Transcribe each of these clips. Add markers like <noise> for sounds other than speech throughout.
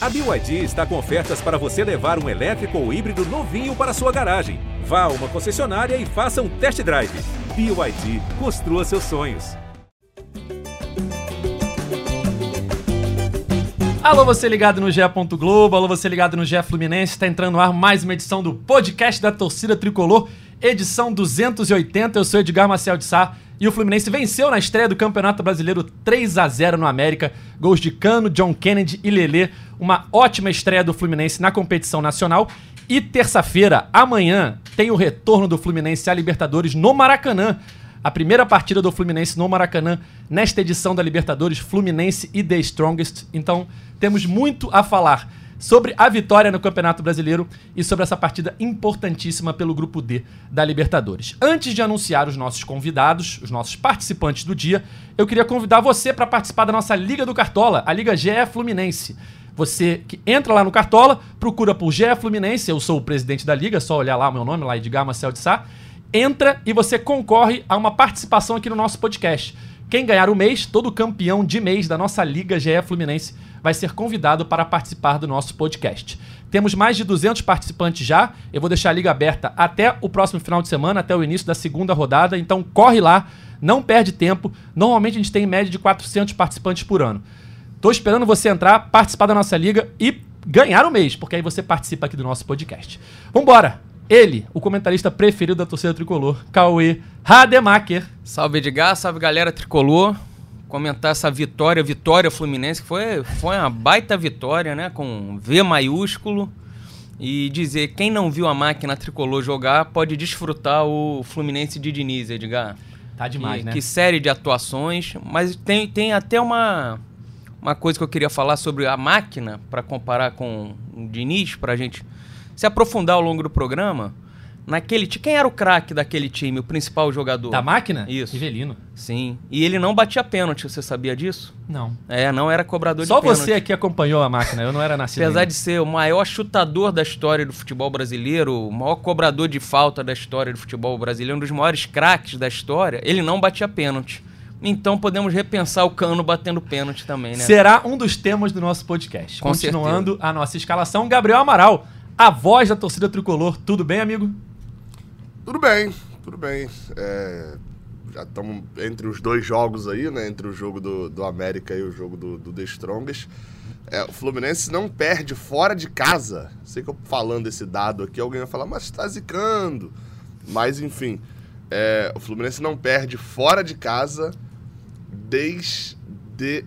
A BYD está com ofertas para você levar um elétrico ou híbrido novinho para sua garagem. Vá a uma concessionária e faça um test drive. BYD, construa seus sonhos. Alô, você ligado no GE. Globo, alô, você ligado no GE Fluminense. Está entrando no ar mais uma edição do podcast da torcida tricolor, edição 280. Eu sou Edgar Marcel de Sá e o Fluminense venceu na estreia do Campeonato Brasileiro 3 a 0 no América. Gols de Cano, John Kennedy e Lelê. Uma ótima estreia do Fluminense na competição nacional. E terça-feira, amanhã, tem o retorno do Fluminense à Libertadores no Maracanã. A primeira partida do Fluminense no Maracanã nesta edição da Libertadores, Fluminense e The Strongest. Então, temos muito a falar sobre a vitória no Campeonato Brasileiro e sobre essa partida importantíssima pelo grupo D da Libertadores. Antes de anunciar os nossos convidados, os nossos participantes do dia, eu queria convidar você para participar da nossa Liga do Cartola, a Liga GE Fluminense. Você que entra lá no Cartola, procura por GE Fluminense, eu sou o presidente da liga, é só olhar lá o meu nome, lá Edgar Marcel de Sá. Entra e você concorre a uma participação aqui no nosso podcast. Quem ganhar o mês, todo campeão de mês da nossa Liga GE Fluminense vai ser convidado para participar do nosso podcast. Temos mais de 200 participantes já. Eu vou deixar a liga aberta até o próximo final de semana, até o início da segunda rodada. Então corre lá, não perde tempo. Normalmente a gente tem em média de 400 participantes por ano. Tô esperando você entrar, participar da nossa liga e ganhar o mês, porque aí você participa aqui do nosso podcast. Vambora! Ele, o comentarista preferido da torcida tricolor, Cauê Rademacher. Salve Edgar, salve galera tricolor comentar essa vitória, vitória Fluminense, que foi, foi uma baita vitória, né? Com V maiúsculo. E dizer, quem não viu a máquina tricolor jogar, pode desfrutar o Fluminense de Diniz, Edgar. Tá demais, que, né? Que série de atuações. Mas tem, tem até uma, uma coisa que eu queria falar sobre a máquina, para comparar com o Diniz, pra gente se aprofundar ao longo do programa. Naquele Quem era o craque daquele time, o principal jogador? Da máquina? Isso. Rivelino. Sim. E ele não batia pênalti, você sabia disso? Não. É, não era cobrador Só de pênalti. Só você aqui acompanhou a máquina, eu não era nascido. Apesar ainda. de ser o maior chutador da história do futebol brasileiro, o maior cobrador de falta da história do futebol brasileiro, um dos maiores craques da história, ele não batia pênalti. Então podemos repensar o Cano batendo pênalti também, né? Será um dos temas do nosso podcast. Com Continuando certeza. a nossa escalação, Gabriel Amaral, a voz da torcida tricolor. Tudo bem, amigo? Tudo bem, tudo bem. É, já estamos entre os dois jogos aí, né? Entre o jogo do, do América e o jogo do, do The Strongest. É, o Fluminense não perde fora de casa. Sei que eu falando esse dado aqui, alguém vai falar, mas está zicando. Mas, enfim, é, o Fluminense não perde fora de casa desde...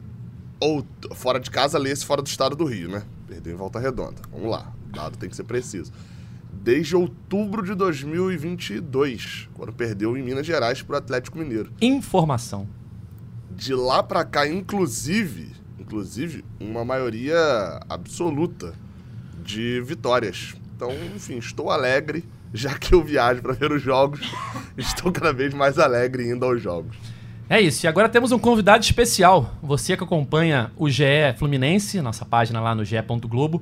Ou, fora de casa, lê-se fora do estado do Rio, né? Perdeu em Volta Redonda. Vamos lá, o dado tem que ser preciso desde outubro de 2022, quando perdeu em Minas Gerais para o Atlético Mineiro. Informação. De lá para cá, inclusive, inclusive, uma maioria absoluta de vitórias. Então, enfim, estou alegre, já que eu viajo para ver os jogos, <laughs> estou cada vez mais alegre indo aos jogos. É isso, e agora temos um convidado especial. Você que acompanha o GE Fluminense, nossa página lá no ge.globo,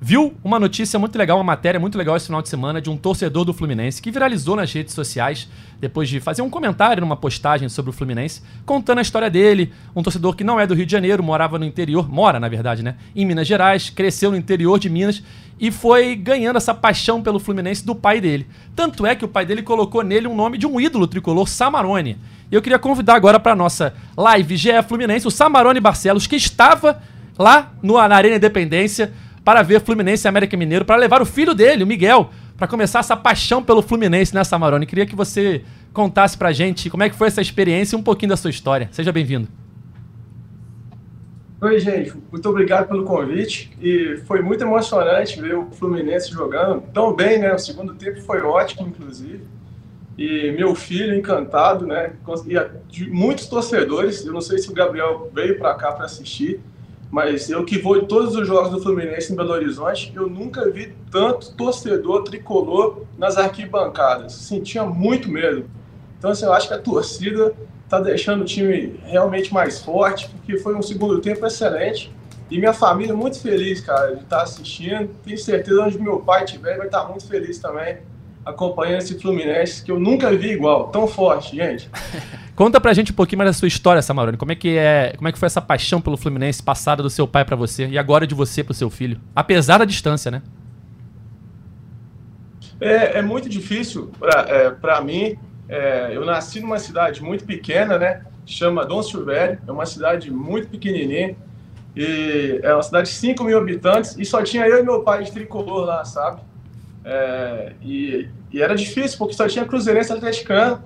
viu uma notícia muito legal, uma matéria muito legal esse final de semana de um torcedor do Fluminense que viralizou nas redes sociais depois de fazer um comentário numa postagem sobre o Fluminense, contando a história dele, um torcedor que não é do Rio de Janeiro, morava no interior, mora na verdade, né, em Minas Gerais, cresceu no interior de Minas e foi ganhando essa paixão pelo Fluminense do pai dele. Tanto é que o pai dele colocou nele um nome de um ídolo tricolor, Samarone. E eu queria convidar agora para nossa live GE Fluminense o Samarone Barcelos, que estava lá no, na Arena Independência para ver Fluminense e América Mineiro, para levar o filho dele, o Miguel, para começar essa paixão pelo Fluminense, né, Samarone? Queria que você contasse pra gente como é que foi essa experiência e um pouquinho da sua história. Seja bem-vindo. Oi, gente. Muito obrigado pelo convite. E foi muito emocionante ver o Fluminense jogando tão bem, né? O segundo tempo foi ótimo, inclusive. E meu filho encantado, né? E muitos torcedores. Eu não sei se o Gabriel veio para cá para assistir, mas eu que vou em todos os jogos do Fluminense em Belo Horizonte, eu nunca vi tanto torcedor tricolor nas arquibancadas. Sentia muito medo. Então, assim, eu acho que a torcida está deixando o time realmente mais forte, porque foi um segundo tempo excelente. E minha família muito feliz, cara, de estar tá assistindo. Tenho certeza onde meu pai estiver, vai estar tá muito feliz também acompanhando esse Fluminense que eu nunca vi igual, tão forte, gente. <laughs> Conta pra gente um pouquinho mais da sua história, Samarone. Como é que é, como é que foi essa paixão pelo Fluminense passada do seu pai para você e agora de você pro seu filho? Apesar da distância, né? É, é muito difícil para é, mim. É, eu nasci numa cidade muito pequena, né? Chama Dom Silvério. É uma cidade muito pequenininha. E é uma cidade de 5 mil habitantes. E só tinha eu e meu pai de tricolor lá, sabe? É, e, e, era difícil, porque só tinha cruzeirense atleticano.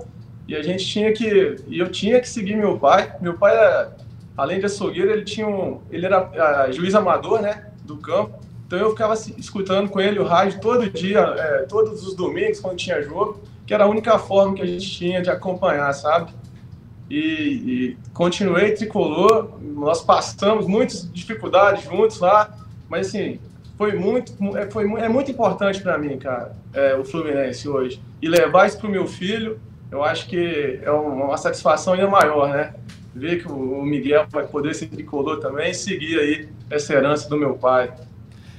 E a gente tinha que... E eu tinha que seguir meu pai. Meu pai, era, além de açougueiro, ele tinha um... Ele era a, juiz amador, né? Do campo. Então eu ficava escutando com ele o rádio todo dia, é, todos os domingos, quando tinha jogo, que era a única forma que a gente tinha de acompanhar, sabe? E, e continuei tricolor, nós passamos muitas dificuldades juntos lá, mas assim, foi muito, é, foi, é muito importante para mim, cara, é, o Fluminense hoje. E levar isso pro meu filho, eu acho que é uma satisfação ainda maior, né? Ver que o Miguel vai poder ser tricolor também e seguir aí essa herança do meu pai.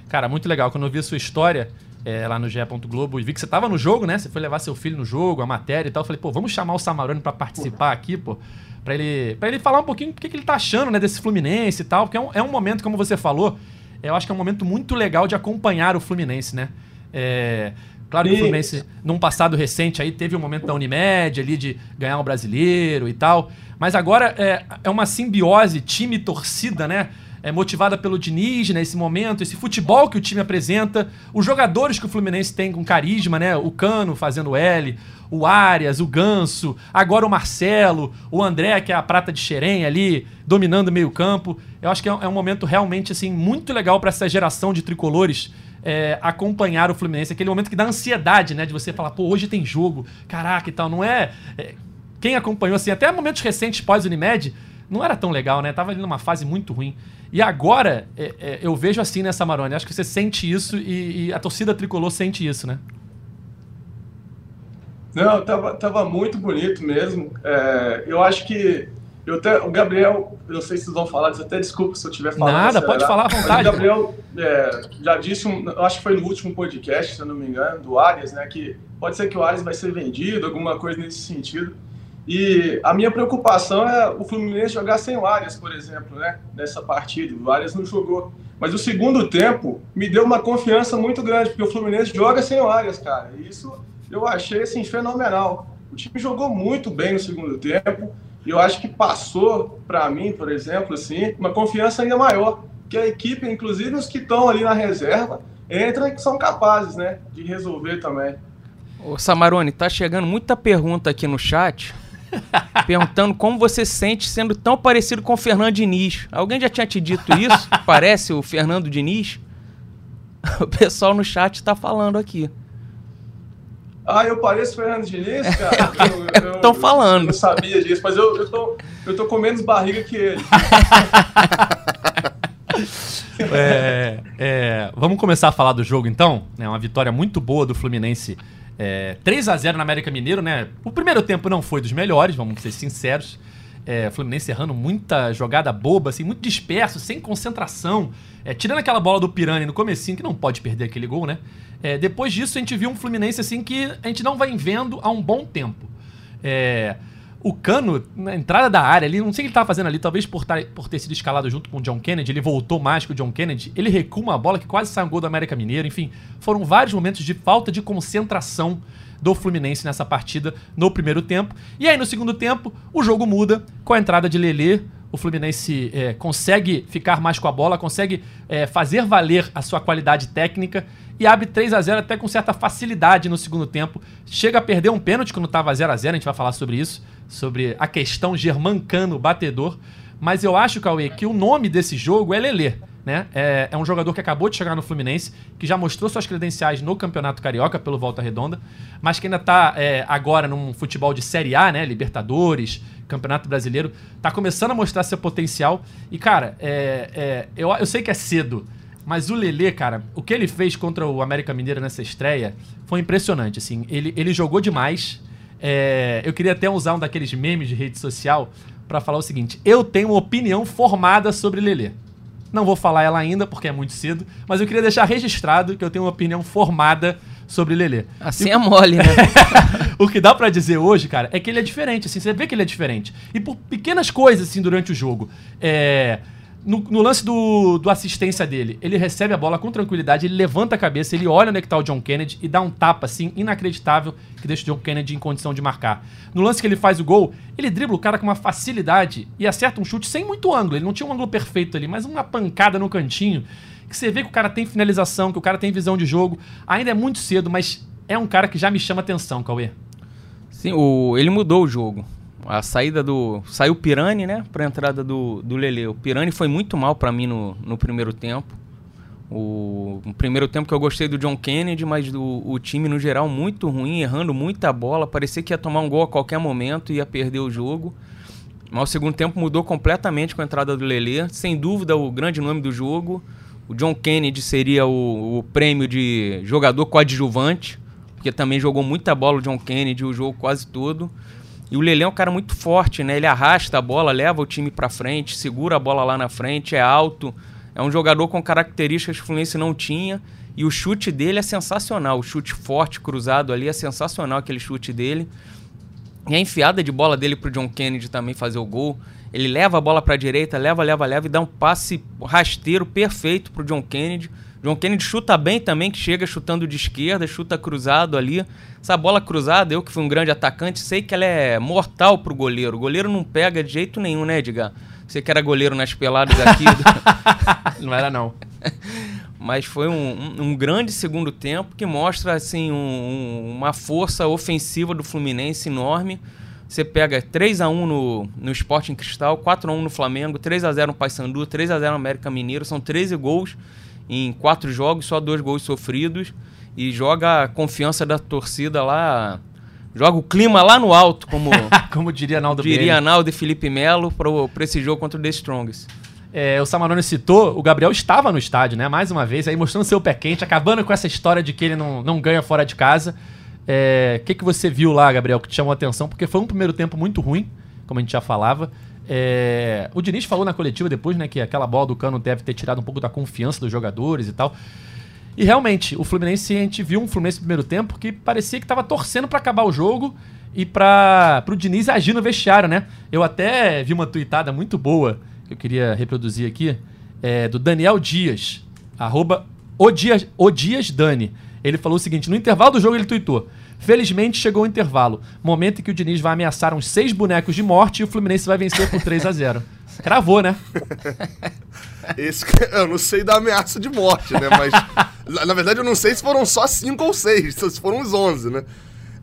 Cara, muito legal. Quando eu vi a sua história é, lá no GE. Globo e vi que você tava no jogo, né? Você foi levar seu filho no jogo, a matéria e tal. Eu falei, pô, vamos chamar o Samarone para participar aqui, pô. Pra ele, pra ele falar um pouquinho o que, que ele tá achando, né, desse Fluminense e tal. Porque é um, é um momento, como você falou, eu acho que é um momento muito legal de acompanhar o Fluminense, né? É, Claro que o Fluminense, num passado recente, aí teve um momento da Unimed ali de ganhar um brasileiro e tal. Mas agora é, é uma simbiose time-torcida, né? É, motivada pelo Diniz nesse momento, esse futebol que o time apresenta, os jogadores que o Fluminense tem com carisma, né? O Cano fazendo L, o Arias, o Ganso, agora o Marcelo, o André, que é a prata de Xerém ali, dominando o meio-campo. Eu acho que é, é um momento realmente assim muito legal para essa geração de tricolores é, acompanhar o Fluminense. Aquele momento que dá ansiedade, né? De você falar, pô, hoje tem jogo, caraca e tal. Não é. é quem acompanhou, assim, até momentos recentes pós-Unimed, não era tão legal, né? Tava ali numa fase muito ruim. E agora, é, é, eu vejo assim nessa Marone. Acho que você sente isso e, e, a torcida tricolor sente isso, né? Não, tava, tava muito bonito mesmo. É, eu acho que. Eu até, o Gabriel, eu não sei se vocês vão falar, até desculpa se eu estiver falando. Nada, pode falar à vontade. o Gabriel é, já disse, um, acho que foi no último podcast, se eu não me engano, do Arias, né? Que pode ser que o Arias vai ser vendido, alguma coisa nesse sentido. E a minha preocupação é o Fluminense jogar sem o Arias, por exemplo, né? Nessa partida. O Arias não jogou. Mas o segundo tempo me deu uma confiança muito grande, porque o Fluminense joga sem o Arias, cara. E isso eu achei assim, fenomenal. O time jogou muito bem no segundo tempo. E eu acho que passou para mim, por exemplo, assim, uma confiança ainda maior. Que a equipe, inclusive os que estão ali na reserva, entram e são capazes, né? De resolver também. Ô Samarone, tá chegando muita pergunta aqui no chat. <laughs> perguntando como você se sente sendo tão parecido com o Fernando Diniz. Alguém já tinha te dito isso? <laughs> Parece o Fernando Diniz? <laughs> O pessoal no chat está falando aqui. Ah, eu pareço Fernando Diniz, cara? Estão falando. Eu não sabia disso, mas eu, eu, tô, eu tô com menos barriga que ele. é, é, vamos começar a falar do jogo então. É uma vitória muito boa do Fluminense é, 3 a 0 na América Mineiro, né? O primeiro tempo não foi dos melhores, vamos ser sinceros. É, Fluminense errando muita jogada boba, assim, muito disperso, sem concentração. É, tirando aquela bola do Pirani no comecinho, que não pode perder aquele gol, né? É, depois disso, a gente viu um Fluminense assim que a gente não vai vendo há um bom tempo. É, o Cano, na entrada da área ali, não sei o que ele estava fazendo ali, talvez por, tar, por ter sido escalado junto com o John Kennedy, ele voltou mais que o John Kennedy, ele recua uma bola que quase sai um gol do América Mineiro, enfim, foram vários momentos de falta de concentração do Fluminense nessa partida no primeiro tempo. E aí no segundo tempo, o jogo muda com a entrada de Lelê, o Fluminense é, consegue ficar mais com a bola, consegue é, fazer valer a sua qualidade técnica e abre 3 a 0 até com certa facilidade no segundo tempo. Chega a perder um pênalti quando estava 0 a 0 a gente vai falar sobre isso, sobre a questão germancano batedor. Mas eu acho, Cauê, que o nome desse jogo é Lelê. Né? É, é, um jogador que acabou de chegar no Fluminense, que já mostrou suas credenciais no Campeonato Carioca pelo Volta Redonda, mas que ainda está é, agora num futebol de Série A, né? Libertadores, Campeonato Brasileiro, está começando a mostrar seu potencial. E, cara, é, é, eu, eu sei que é cedo, mas o Lelê, cara, o que ele fez contra o América Mineiro nessa estreia foi impressionante. Assim, ele, ele jogou demais. É, eu queria até usar um daqueles memes de rede social para falar o seguinte: eu tenho uma opinião formada sobre Lelê. Não vou falar ela ainda porque é muito cedo, mas eu queria deixar registrado que eu tenho uma opinião formada sobre Lelê. Assim é mole, né? <laughs> o que dá pra dizer hoje, cara, é que ele é diferente, assim, você vê que ele é diferente. E por pequenas coisas, assim, durante o jogo. É... No, no lance do, do assistência dele, ele recebe a bola com tranquilidade, ele levanta a cabeça, ele olha onde é que tá o John Kennedy e dá um tapa, assim, inacreditável, que deixa o John Kennedy em condição de marcar. No lance que ele faz o gol, ele dribla o cara com uma facilidade e acerta um chute sem muito ângulo. Ele não tinha um ângulo perfeito ali, mas uma pancada no cantinho. Que você vê que o cara tem finalização, que o cara tem visão de jogo. Ainda é muito cedo, mas é um cara que já me chama atenção, Cauê. Sim, o, ele mudou o jogo a saída do. Saiu o Pirani, né? Pra entrada do, do Lele. O Pirani foi muito mal para mim no, no primeiro tempo. O, o, primeiro tempo que eu gostei do John Kennedy, mas do, o time no geral muito ruim, errando muita bola. Parecia que ia tomar um gol a qualquer momento e ia perder o jogo. Mas o segundo tempo mudou completamente com a entrada do Lele. Sem dúvida, o grande nome do jogo. O John Kennedy seria o, o prêmio de jogador coadjuvante, porque também jogou muita bola o John Kennedy o jogo quase todo. E o Lele é um cara muito forte, né? Ele arrasta a bola, leva o time para frente, segura a bola lá na frente, é alto. É um jogador com características que o Fluminense não tinha. E o chute dele é sensacional. O chute forte, cruzado ali, é sensacional aquele chute dele. E a enfiada de bola dele pro John Kennedy também fazer o gol. Ele leva a bola para a direita, leva, leva, leva e dá um passe rasteiro perfeito pro John Kennedy. John Kennedy chuta bem também, que chega chutando de esquerda, chuta cruzado ali. Essa bola cruzada, eu que fui um grande atacante, sei que ela é mortal pro goleiro. O goleiro não pega de jeito nenhum, né, Edgar? Você que era goleiro nas peladas aqui. <laughs> não era, não. <laughs> Mas foi um, um, um, grande segundo tempo que mostra assim um, uma força ofensiva do Fluminense enorme. Você pega 3 a 1 no, no Sporting Cristal, 4 a 1 no Flamengo, 3 a 0 no Paysandu, 3 a 0 no América Mineiro. São 13 gols em quatro jogos, só dois gols sofridos. E joga a confiança da torcida lá. Joga o clima lá no alto, como, <laughs> como diria Naldo Diria Naldo e Felipe Melo para esse jogo contra o The Strongest. É, o Samarone citou, o Gabriel estava no estádio, né? Mais uma vez, aí mostrando seu pé quente, acabando com essa história de que ele não, não ganha fora de casa. O é, que, que você viu lá, Gabriel, que te chamou a atenção? Porque foi um primeiro tempo muito ruim, como a gente já falava. É, o Diniz falou na coletiva depois, né, que aquela bola do Cano deve ter tirado um pouco da confiança dos jogadores e tal. E realmente, o Fluminense, a gente viu um Fluminense no primeiro tempo que parecia que estava torcendo para acabar o jogo e para o Diniz agir no vestiário, né? Eu até vi uma tuitada muito boa que eu queria reproduzir aqui, é, do Daniel Dias, arroba o Dias, o Dias Dani. Ele falou o seguinte: no intervalo do jogo ele tuitou. Felizmente chegou o intervalo, momento em que o Diniz vai ameaçar uns seis bonecos de morte e o Fluminense vai vencer por 3 a 0 <laughs> Cravou, né? <laughs> Esse, eu não sei da ameaça de morte, né? Mas, na verdade, eu não sei se foram só cinco ou seis, se foram uns onze, né?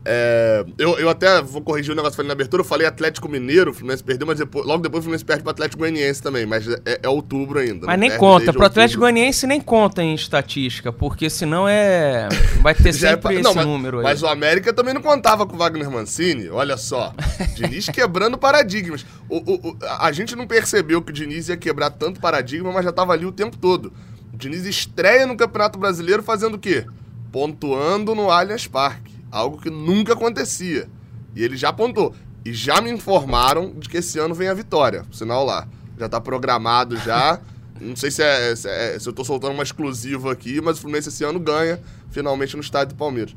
É, eu, eu até vou corrigir o negócio que falei na abertura. Eu falei Atlético Mineiro, o Fluminense perdeu, mas depois, logo depois o Fluminense perde pro Atlético Goianiense também. Mas é, é outubro ainda. Mas nem conta. Pro Atlético Goianiense nem conta em estatística, porque senão é. Vai ter <laughs> é sempre é, esse não, mas, número aí. Mas o América também não contava com o Wagner Mancini. Olha só. <laughs> Diniz quebrando paradigmas. O, o, o, a gente não percebeu que o Diniz ia quebrar tanto paradigma, mas já tava ali o tempo todo. O Diniz estreia no Campeonato Brasileiro fazendo o quê? Pontuando no Allianz Parque. Algo que nunca acontecia. E ele já apontou. E já me informaram de que esse ano vem a vitória. Sinal lá. Já tá programado já. <laughs> Não sei se, é, se, é, se eu tô soltando uma exclusiva aqui, mas o Fluminense esse ano ganha finalmente no estádio do Palmeiras.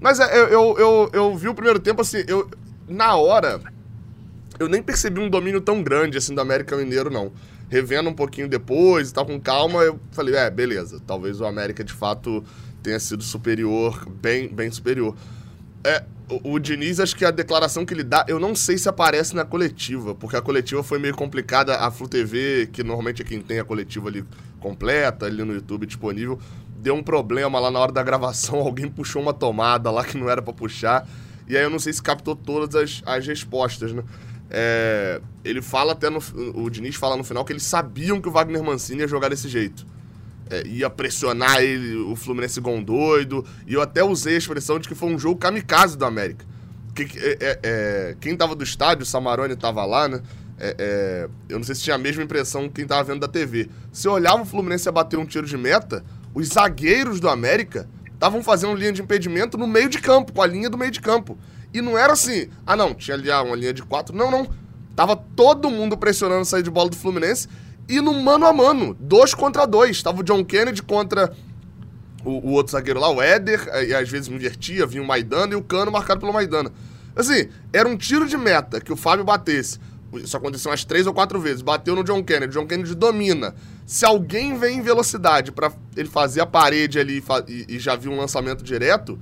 Mas é, eu, eu, eu, eu, vi o primeiro tempo assim, eu, na hora, eu nem percebi um domínio tão grande assim do América Mineiro, não. Revendo um pouquinho depois e tal, com calma, eu falei, é, beleza, talvez o América de fato tenha sido superior, bem, bem superior. É, o, o Diniz, acho que a declaração que ele dá, eu não sei se aparece na coletiva, porque a coletiva foi meio complicada. A Flu TV, que normalmente é quem tem a coletiva ali completa, ali no YouTube disponível, deu um problema lá na hora da gravação. <laughs> Alguém puxou uma tomada lá que não era para puxar. E aí eu não sei se captou todas as, as respostas, né? É, ele fala até no. O Diniz fala no final que eles sabiam que o Wagner Mancini ia jogar desse jeito é, ia pressionar ele, o Fluminense um doido. E eu até usei a expressão de que foi um jogo kamikaze do América. Que, é, é, é quem tava do estádio, o Samarone tava lá, né? É, é, eu não sei se tinha a mesma impressão que quem tava vendo da TV. Se olhava o Fluminense a bater um tiro de meta, os zagueiros do América estavam fazendo linha de impedimento no meio de campo, com a linha do meio de campo. E não era assim, ah não, tinha ali ah, uma linha de quatro. Não, não. Tava todo mundo pressionando sair de bola do Fluminense e no mano a mano, dois contra dois. Tava o John Kennedy contra o, o outro zagueiro lá, o Éder, e às vezes invertia, vinha o Maidana e o Cano marcado pelo Maidana. Assim, era um tiro de meta que o Fábio batesse. Isso aconteceu umas três ou quatro vezes. Bateu no John Kennedy. John Kennedy domina. Se alguém vem em velocidade para ele fazer a parede ali e, e já viu um lançamento direto,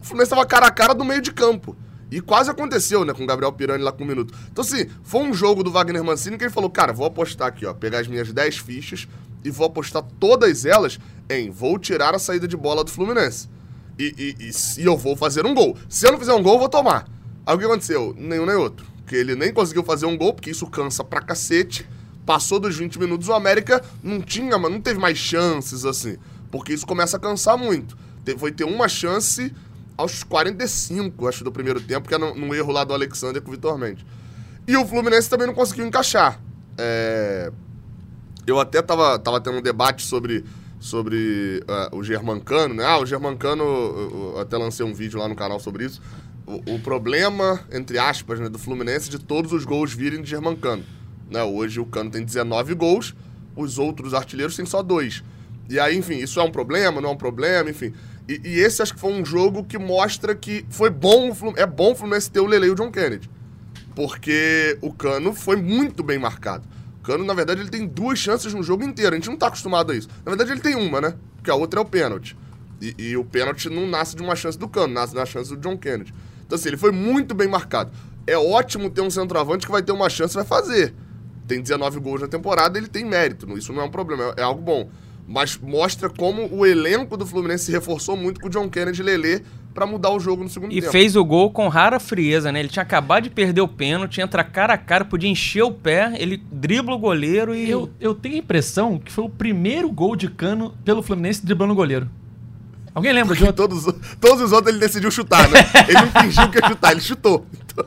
o Fluminense estava cara a cara do meio de campo. E quase aconteceu, né, com o Gabriel Pirani lá com um minuto. Então, assim, foi um jogo do Wagner Mancini que ele falou, cara, vou apostar aqui, ó, pegar as minhas 10 fichas e vou apostar todas elas em vou tirar a saída de bola do Fluminense. E, e, e, e eu vou fazer um gol. Se eu não fizer um gol, eu vou tomar. Aí o que aconteceu? Nenhum nem outro. Porque ele nem conseguiu fazer um gol, porque isso cansa pra cacete. Passou dos 20 minutos, o América não tinha, não teve mais chances, assim. Porque isso começa a cansar muito. Foi ter uma chance aos 45, acho, do primeiro tempo, que é no erro lá do Alexander com o Vitor Mendes. E o Fluminense também não conseguiu encaixar. É... Eu até tava, tava tendo um debate sobre, sobre uh, o Germancano, né? Ah, o Germancano, eu, eu até lancei um vídeo lá no canal sobre isso. O, o, problema, entre aspas, né, do Fluminense de todos os gols virem de Germancano. Né? Hoje o Cano tem 19 gols, os outros artilheiros têm só dois. E aí, enfim, isso é um problema, não é um problema, enfim. E, e, esse acho que foi um jogo que mostra que foi bom, é bom o Fluminense ter o Lele e o John Kennedy. Porque o Cano foi muito bem marcado. O Cano, na verdade, ele tem duas chances no jogo inteiro. A gente não tá acostumado a isso. Na verdade, ele tem uma, né? Porque a outra é o pênalti. E, e o pênalti não nasce de uma chance do Cano, nasce da chance do John Kennedy. Então, assim, ele foi muito bem marcado. É ótimo ter um centroavante que vai ter uma chance vai fazer. Tem 19 gols na temporada, ele tem mérito. Isso não é um problema, é algo bom mas mostra como o elenco do Fluminense se reforçou muito com o John Kennedy e Lelê para mudar o jogo no segundo e tempo. E fez o gol com rara frieza, né? Ele tinha acabado de perder o pênalti, entra cara a cara, podia encher o pé, ele dribla o goleiro e. Eu, eu tenho a impressão que foi o primeiro gol de cano pelo Fluminense driblando o goleiro. Alguém lembra Porque de outro? Todos, todos os outros ele decidiu chutar, né? <laughs> ele não fingiu que ia chutar, ele chutou. Então...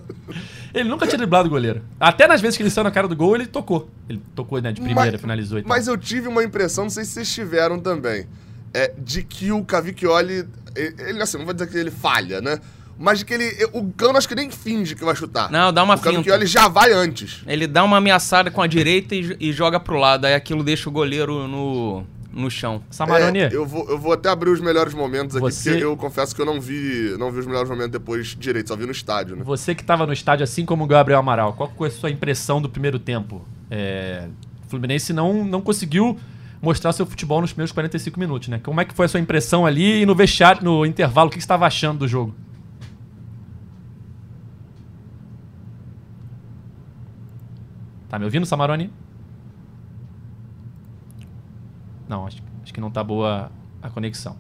Ele nunca tinha driblado o goleiro. Até nas vezes que ele saiu na cara do gol, ele tocou. Ele tocou, né, de primeira, mas, finalizou e tal. Mas eu tive uma impressão, não sei se vocês tiveram também, é, de que o Cavicchioli, ele, assim, não vou dizer que ele falha, né? Mas que ele. O Cano acho que nem finge que vai chutar. Não, dá uma o finta. O Cavicchioli já vai antes. Ele dá uma ameaçada com a direita e, e joga pro lado. Aí aquilo deixa o goleiro no, no chão. Samaroni. É, eu, vou, eu vou até abrir os melhores momentos aqui, Você... porque eu confesso que eu não vi, não vi os melhores momentos depois direito, só vi no estádio, né? Você que estava no estádio, assim como o Gabriel Amaral, qual foi a sua impressão do primeiro tempo? É, o Fluminense não, não conseguiu mostrar seu futebol nos primeiros 45 minutos, né? Como é que foi a sua impressão ali e no vestiário, no intervalo, o que você estava achando do jogo? Tá me ouvindo, Samaroni? Não, acho, acho que não tá boa a conexão.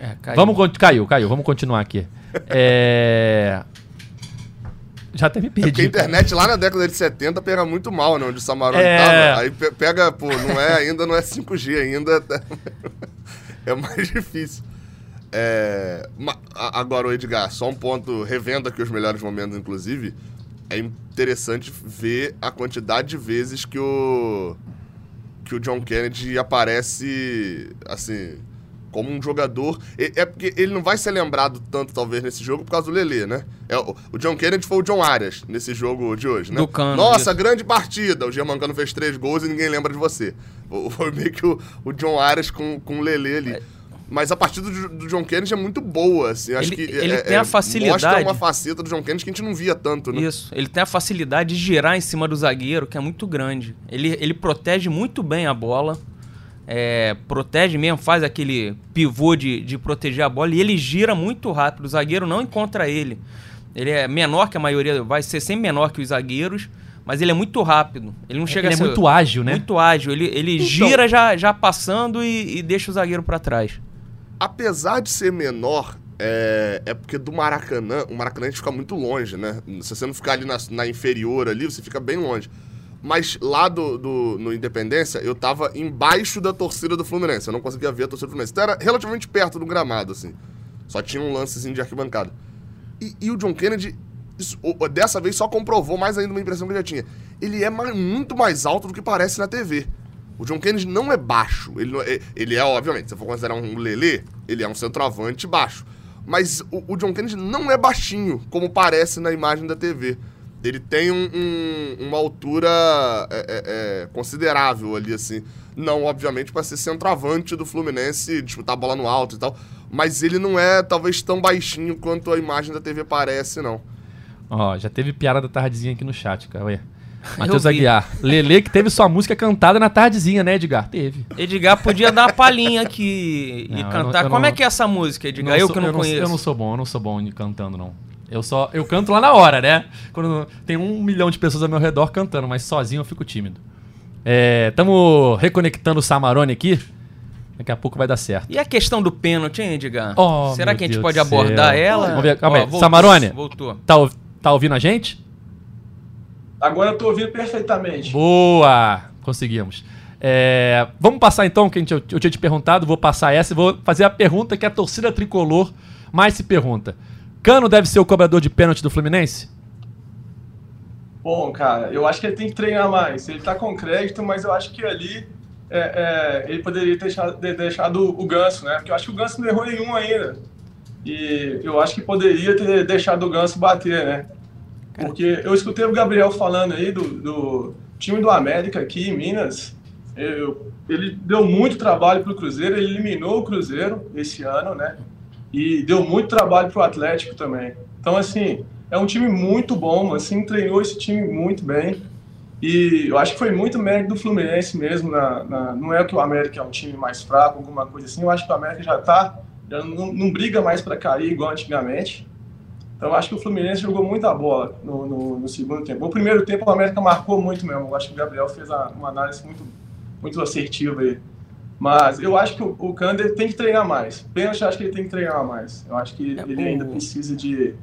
É, caiu. Vamos, caiu, caiu. Vamos continuar aqui. É... Já até me perdi. É porque a internet lá na década de 70 pega muito mal, né? Onde o Samarone é... tava. Aí pega, pô, não é, ainda não é 5G, ainda <laughs> é mais difícil. É... Agora, o Edgar, só um ponto, revendo aqui os melhores momentos, inclusive é interessante ver a quantidade de vezes que o que o John Kennedy aparece assim como um jogador. É porque ele não vai ser lembrado tanto, talvez, nesse jogo por causa do Lelê, né? É, o John Kennedy foi o John Arias nesse jogo de hoje, né? Do Cano, Nossa, isso. grande partida! O Germancano fez três gols e ninguém lembra de você. <laughs> Foi meio que o, o John Arias com, com o Lelê ali. É. Mas a partida do, do, John Kennedy é muito boa, assim. Acho ele, que ele é, tem a é, facilidade. Mostra uma faceta do John Kennedy que a gente não via tanto, né? Isso. Ele tem a facilidade de girar em cima do zagueiro, que é muito grande. Ele, ele protege muito bem a bola. É, protege mesmo, faz aquele pivô de, de proteger a bola e ele gira muito rápido. O zagueiro não encontra ele. Ele é menor que a maioria, vai ser sempre menor que os zagueiros, mas ele é muito rápido. Ele não chega ele a ser. é muito ágil, né? Muito ágil. Ele, ele então... gira já, já passando e, e deixa o zagueiro para trás apesar de ser menor, é, é, porque do Maracanã, o Maracanã a gente fica muito longe, né? Se você não ficar ali na, na inferior ali, você fica bem longe. Mas lá do, do, no Independência, eu tava embaixo da torcida do Fluminense. Eu não conseguia ver a torcida do Fluminense. Então era relativamente perto do gramado, assim. Só tinha um lancezinho de arquibancada. E, e o John Kennedy, isso, dessa vez, só comprovou mais ainda uma impressão que eu já tinha. Ele é mais, muito mais alto do que parece na TV. O John Kennedy não é baixo. Ele, é, ele é, obviamente, se for considerar um Lelê, ele é um centroavante baixo. Mas o, o, John Kennedy não é baixinho, como parece na imagem da TV. ele tem um- um- uma altura é, é, é, considerável ali, assim. Não, obviamente, para ser centroavante do Fluminense, disputar a bola no alto e tal. Mas ele não é, talvez, tão baixinho quanto a imagem da TV parece, não. Ó, já teve piada da tardezinha aqui no chat, cara. Ué. <laughs> Matheus. Aguiar. Lele que teve sua música cantada na tardezinha, né, Edgar? Teve. Edgar podia dar a palhinha aqui Não, e eu cantar. não- eu Como não- é que é essa música, Edgar? eu sou- que não eu conheço. eu não sou bom, eu não sou bom cantando, não. Eu só. Eu canto lá na hora, né? Quando tem um milhão de pessoas ao meu redor cantando, mas sozinho eu fico tímido. É, tamo reconectando o Samarone aqui. Daqui a pouco vai dar certo. E a questão do pênalti, hein, Edgar? Oh, Será que a gente Deus pode do céu. abordar ela? Vamos ver, calma Ó, aí. voltou, Samarone. Voltou. Tá, tá ouvindo a gente? Agora eu tô ouvindo perfeitamente. Boa! Conseguimos. É, vamos passar então, que a gente- eu, eu tinha te perguntado, vou passar essa e vou fazer a pergunta que a torcida tricolor mais se pergunta. Cano deve ser o cobrador de pênalti do Fluminense? Bom, cara, eu acho que ele tem que treinar mais. Ele tá com crédito, mas eu acho que ali é, é, ele poderia ter deixado, ter deixado o Ganso, né? Porque eu acho que o Ganso não errou nenhum ainda. E eu acho que poderia ter deixado o Ganso bater, né? Porque eu escutei o Gabriel falando aí do, do time do América aqui em Minas. Eu- ele deu muito trabalho pro Cruzeiro, ele eliminou o Cruzeiro esse ano, né? E deu muito trabalho pro Atlético também. Então, assim, é um time muito bom, assim, treinou esse time muito bem. E eu acho que foi muito mérito do Fluminense mesmo. Na, na- não é que o América é um time mais fraco, alguma coisa assim. Eu acho que o América já tá, já não, não briga mais para cair igual antigamente. Então eu acho que o Fluminense jogou muita bola no, no- no segundo tempo. O primeiro tempo o América marcou muito mesmo. Eu acho que o Gabriel fez a- uma análise muito, muito assertiva aí. Mas eu acho que o, o Kander tem que treinar mais. Pênalti, eu acho que ele tem que treinar mais. Eu acho que É, ele o- ainda precisa de.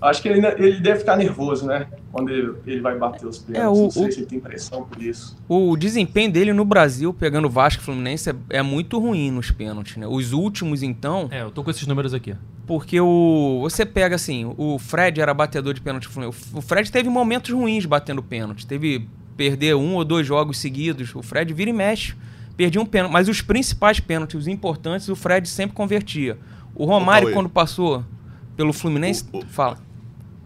Acho que ele, ele deve ficar nervoso, né? Quando ele, ele vai bater os pênaltis. É, o- não sei o- se ele tem pressão por isso. O desempenho dele no Brasil, pegando Vasco e Fluminense, é, é muito ruim nos pênaltis, né? Os últimos, então, É, eu tô com esses números aqui. porque o você pega assim, o Fred era batedor de pênalti Fluminense. O Fred teve momentos ruins batendo pênalti. Teve perder um ou dois jogos seguidos. O Fred vira e mexe, perdia um pênalti. Mas os principais pênaltis, os importantes, o Fred sempre convertia. O Romário, quando passou pelo Fluminense, O- o- fala.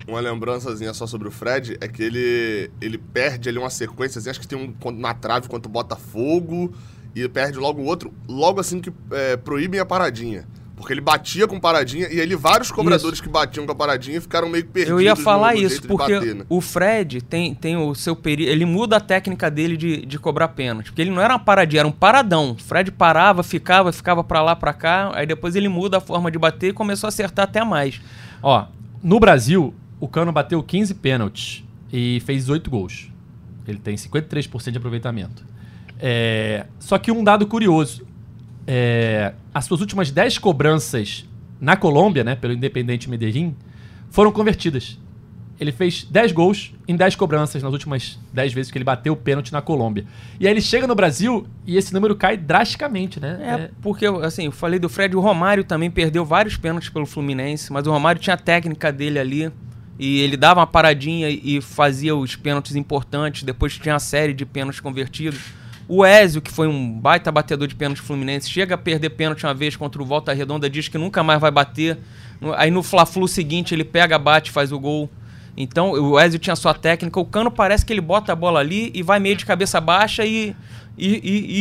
Uma lembrançazinha só sobre o Fred é que ele, ele perde ali uma sequência, assim, acho que tem um na trave contra o Botafogo e perde logo o outro, logo assim que é, proíbem a paradinha. Porque ele batia com paradinha e ali vários cobradores que batiam com a paradinha ficaram meio perdidos. Eu ia falar no isso, porque bater, né? o Fred tem, tem o seu período. Ele muda a técnica dele de, de cobrar pênalti. Porque ele não era uma paradinha, era um paradão. O Fred parava, ficava, ficava pra lá, pra cá. Aí depois ele muda a forma de bater e começou a acertar até mais. Ó, no Brasil, o Cano bateu 15 pênaltis e fez 8 gols. Ele tem 53% de aproveitamento. É, só que um dado curioso. é, as suas últimas 10 cobranças na Colômbia, né, pelo Independente Medellín, foram convertidas. Ele fez 10 gols em 10 cobranças nas últimas 10 vezes que ele bateu o pênalti na Colômbia. E aí ele chega no Brasil e esse número cai drasticamente, né? É, porque, assim, eu falei do Fred, o Romário também perdeu vários pênaltis pelo Fluminense, mas o Romário tinha a técnica dele ali. E ele dava uma paradinha e fazia os pênaltis importantes. Depois tinha a série de pênaltis convertidos. O Ezio, que foi um baita batedor de pênalti fluminense, chega a perder pênalti uma vez contra o Volta Redonda, diz que nunca mais vai bater. Aí no Fla-Flu seguinte ele pega, bate, faz o gol. Então o Ezio tinha sua técnica. O Cano parece que ele bota a bola ali e vai meio de cabeça baixa e, e,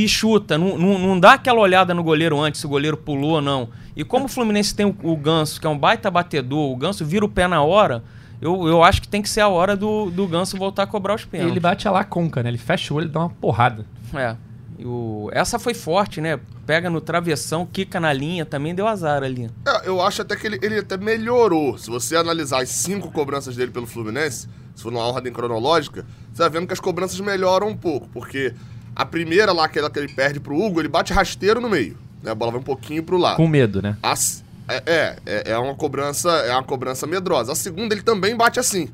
e- e chuta. Não, não, não dá aquela olhada no goleiro antes, se o goleiro pulou ou não. E como o Fluminense tem o, o Ganso, que é um baita batedor, o Ganso vira o pé na hora, eu, eu acho que tem que ser a hora do, do Ganso voltar a cobrar os pênaltis. Ele bate a lá conca, né? Ele fecha o olho e dá uma porrada. É. O- essa foi forte, né? Pega no travessão, quica na linha, também deu azar ali. É, eu acho até que ele, ele até melhorou. Se você analisar as cinco cobranças dele pelo Fluminense, se for numa ordem cronológica, você vai vendo que as cobranças melhoram um pouco. Porque a primeira lá, aquela que ele perde pro Hugo, ele bate rasteiro no meio. Né? A bola vai um pouquinho pro lado. Com medo, né? As- é, é, é, é uma cobrança, é uma cobrança medrosa. A segunda ele também bate assim.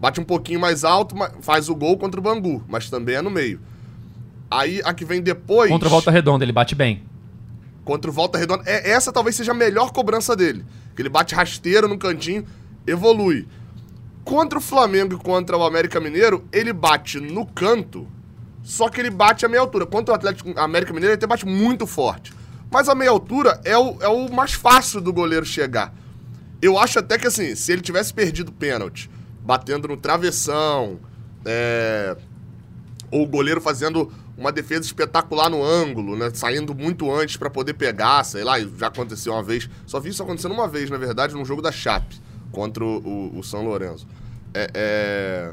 Bate um pouquinho mais alto, faz o gol contra o Bangu, mas também é no meio. Aí a que vem depois. Contra a volta redonda, ele bate bem. Contra o Volta Redonda. É, essa talvez seja a melhor cobrança dele. Que ele bate rasteiro no cantinho, evolui. Contra o Flamengo e contra o América Mineiro, ele bate no canto, só que ele bate a meia altura. Contra o Atlético América Mineiro, ele até bate muito forte. Mas a meia altura é o, é o mais fácil do goleiro chegar. Eu acho até que assim, se ele tivesse perdido o pênalti batendo no travessão, é, ou o goleiro fazendo uma defesa espetacular no ângulo, né? Saindo muito antes para poder pegar, sei lá, já aconteceu uma vez. Só vi isso acontecendo uma vez, na verdade, num jogo da Chape contra o, o, o São Lourenço. É, é,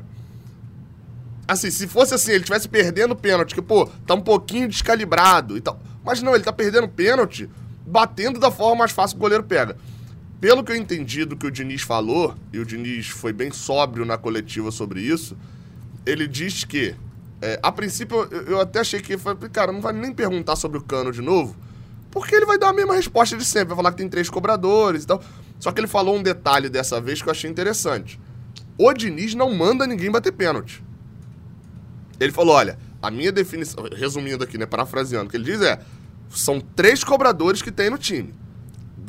Assim, se fosse assim, ele tivesse perdendo pênalti, que, pô, tá um pouquinho descalibrado e tal. Mas não, ele tá perdendo pênalti, batendo da forma mais fácil que o goleiro pega. Pelo que eu entendi do que o Diniz falou, e o Diniz foi bem sóbrio na coletiva sobre isso, ele diz que é, a princípio, eu, eu até achei que, falei, cara, não vai nem perguntar sobre o cano de novo, porque ele vai dar a mesma resposta de sempre, vai falar que tem três cobradores e tal. Só que ele falou um detalhe dessa vez que eu achei interessante. O Diniz não manda ninguém bater pênalti. Ele falou, olha, a minha definição, resumindo aqui, né, parafraseando, o que ele diz é, são três cobradores que tem no time.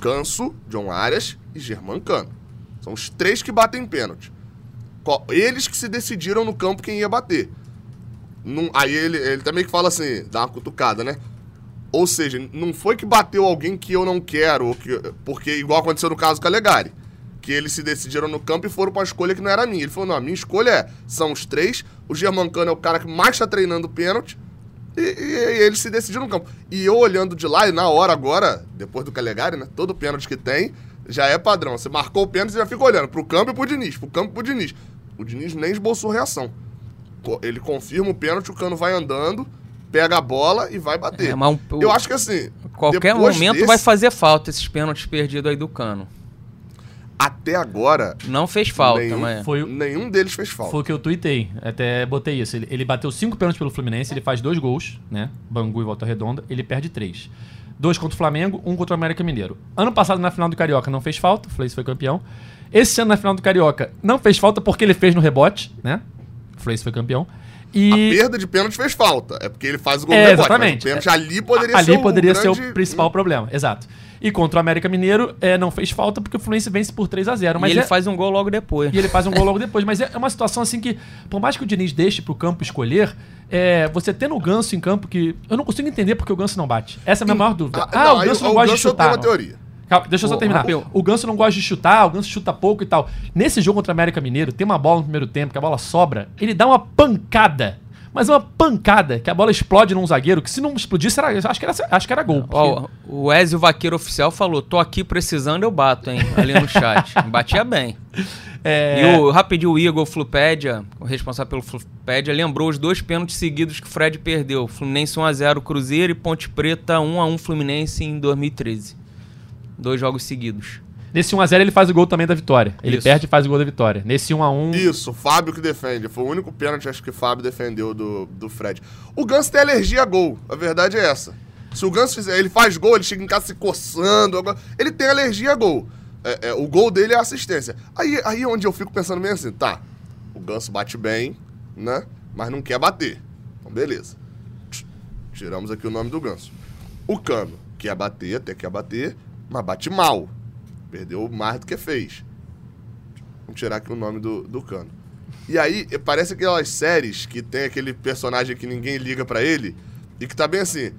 Ganso, John Arias e Germancano. São os três que batem pênalti. Eles que se decidiram no campo quem ia bater. Aí ele, ele também que fala assim, dá uma cutucada, né? Ou seja, não foi que bateu alguém que eu não quero, que, porque igual aconteceu no caso com a Legari, que eles se decidiram no campo e foram para escolha que não era minha. Ele falou, não, a minha escolha é, são os três, o Germancano é o cara que mais está treinando pênalti, e, e, e, eles se decidiram no campo. E eu olhando de lá, e na hora agora, depois do Calegari, né, todo pênalti que tem, já é padrão. Você marcou o pênalti, você já fica olhando pro campo e pro Diniz, pro campo e pro Diniz. O Diniz nem esboçou reação ele confirma o pênalti, o cano vai andando, pega a bola e vai bater. É, um, eu acho que assim. Qualquer momento desse, vai fazer falta esses pênaltis perdidos aí do cano. Até agora. Não fez falta, nenhum, mas. Foi, nenhum deles fez falta. Foi o que eu tuitei. Até botei isso. Ele, ele bateu cinco pênaltis pelo Fluminense, ele faz dois gols, né? Bangu e Volta Redonda, ele perde três. Dois contra o Flamengo, um contra o América Mineiro. Ano passado, na final do Carioca, não fez falta, o Fluminense foi campeão. Esse ano, na final do Carioca, não fez falta porque ele fez no rebote, né? O Fluminense foi campeão. E... A perda de pênalti fez falta. É porque ele faz o gol é, rebote, exatamente. o pênalti ali poderia ali ser o poderia grande... ser o principal hum. problema. Exato. E contra o América Mineiro é, não fez falta porque o Fluminense vence por 3 a 0 mas E ele é... faz um gol logo depois. E ele faz um gol logo depois. Mas é uma situação assim que, por mais que o Diniz deixe pro campo escolher, é, você tendo o Ganso em campo que. Eu não consigo entender porque o Ganso não bate. Essa é a minha maior dúvida. Ah, ah não, o Ganso não, não gosta de chutar. Eu tenho uma teoria. Calma, deixa eu só terminar. O Ganso não gosta de chutar, o Ganso chuta pouco e tal. Nesse jogo contra o América Mineiro, tem uma bola no primeiro tempo, que a bola sobra, ele dá uma pancada mas uma pancada, que a bola explode num zagueiro, que se não explodisse, era, acho, que era, acho que era gol. Porque... o Ezio Vaqueiro Oficial falou, tô aqui precisando, eu bato, hein, ali no chat. <laughs> Batia bem. É... E o, rapidinho, o Igor Flupédia, o responsável pelo Flupédia, lembrou os dois pênaltis seguidos que o Fred perdeu. Fluminense 1x0 Cruzeiro e Ponte Preta 1x1 Fluminense em 2013. Dois jogos seguidos. Nesse 1x0 ele faz o gol também da vitória. Ele Isso. perde e faz o gol da vitória. Nesse 1x1. Isso, Fábio que defende. Foi o único pênalti, acho que o Fábio defendeu do, do Fred. O Ganso tem alergia a gol. A verdade é essa. Se o Ganso fizer, ele faz gol, ele chega em casa se coçando. Ele tem alergia a gol. É, é, o gol dele é assistência. Aí, aí onde eu fico pensando mesmo assim, tá. O Ganso bate bem, né? Mas não quer bater. Então, beleza. Tiramos aqui o nome do Ganso. O Cano quer bater, até quer bater, mas bate mal. Perdeu mais do que fez. Vamos tirar aqui o nome do, do cano. E aí, parece aquelas séries que tem aquele personagem que ninguém liga para ele e que tá bem assim.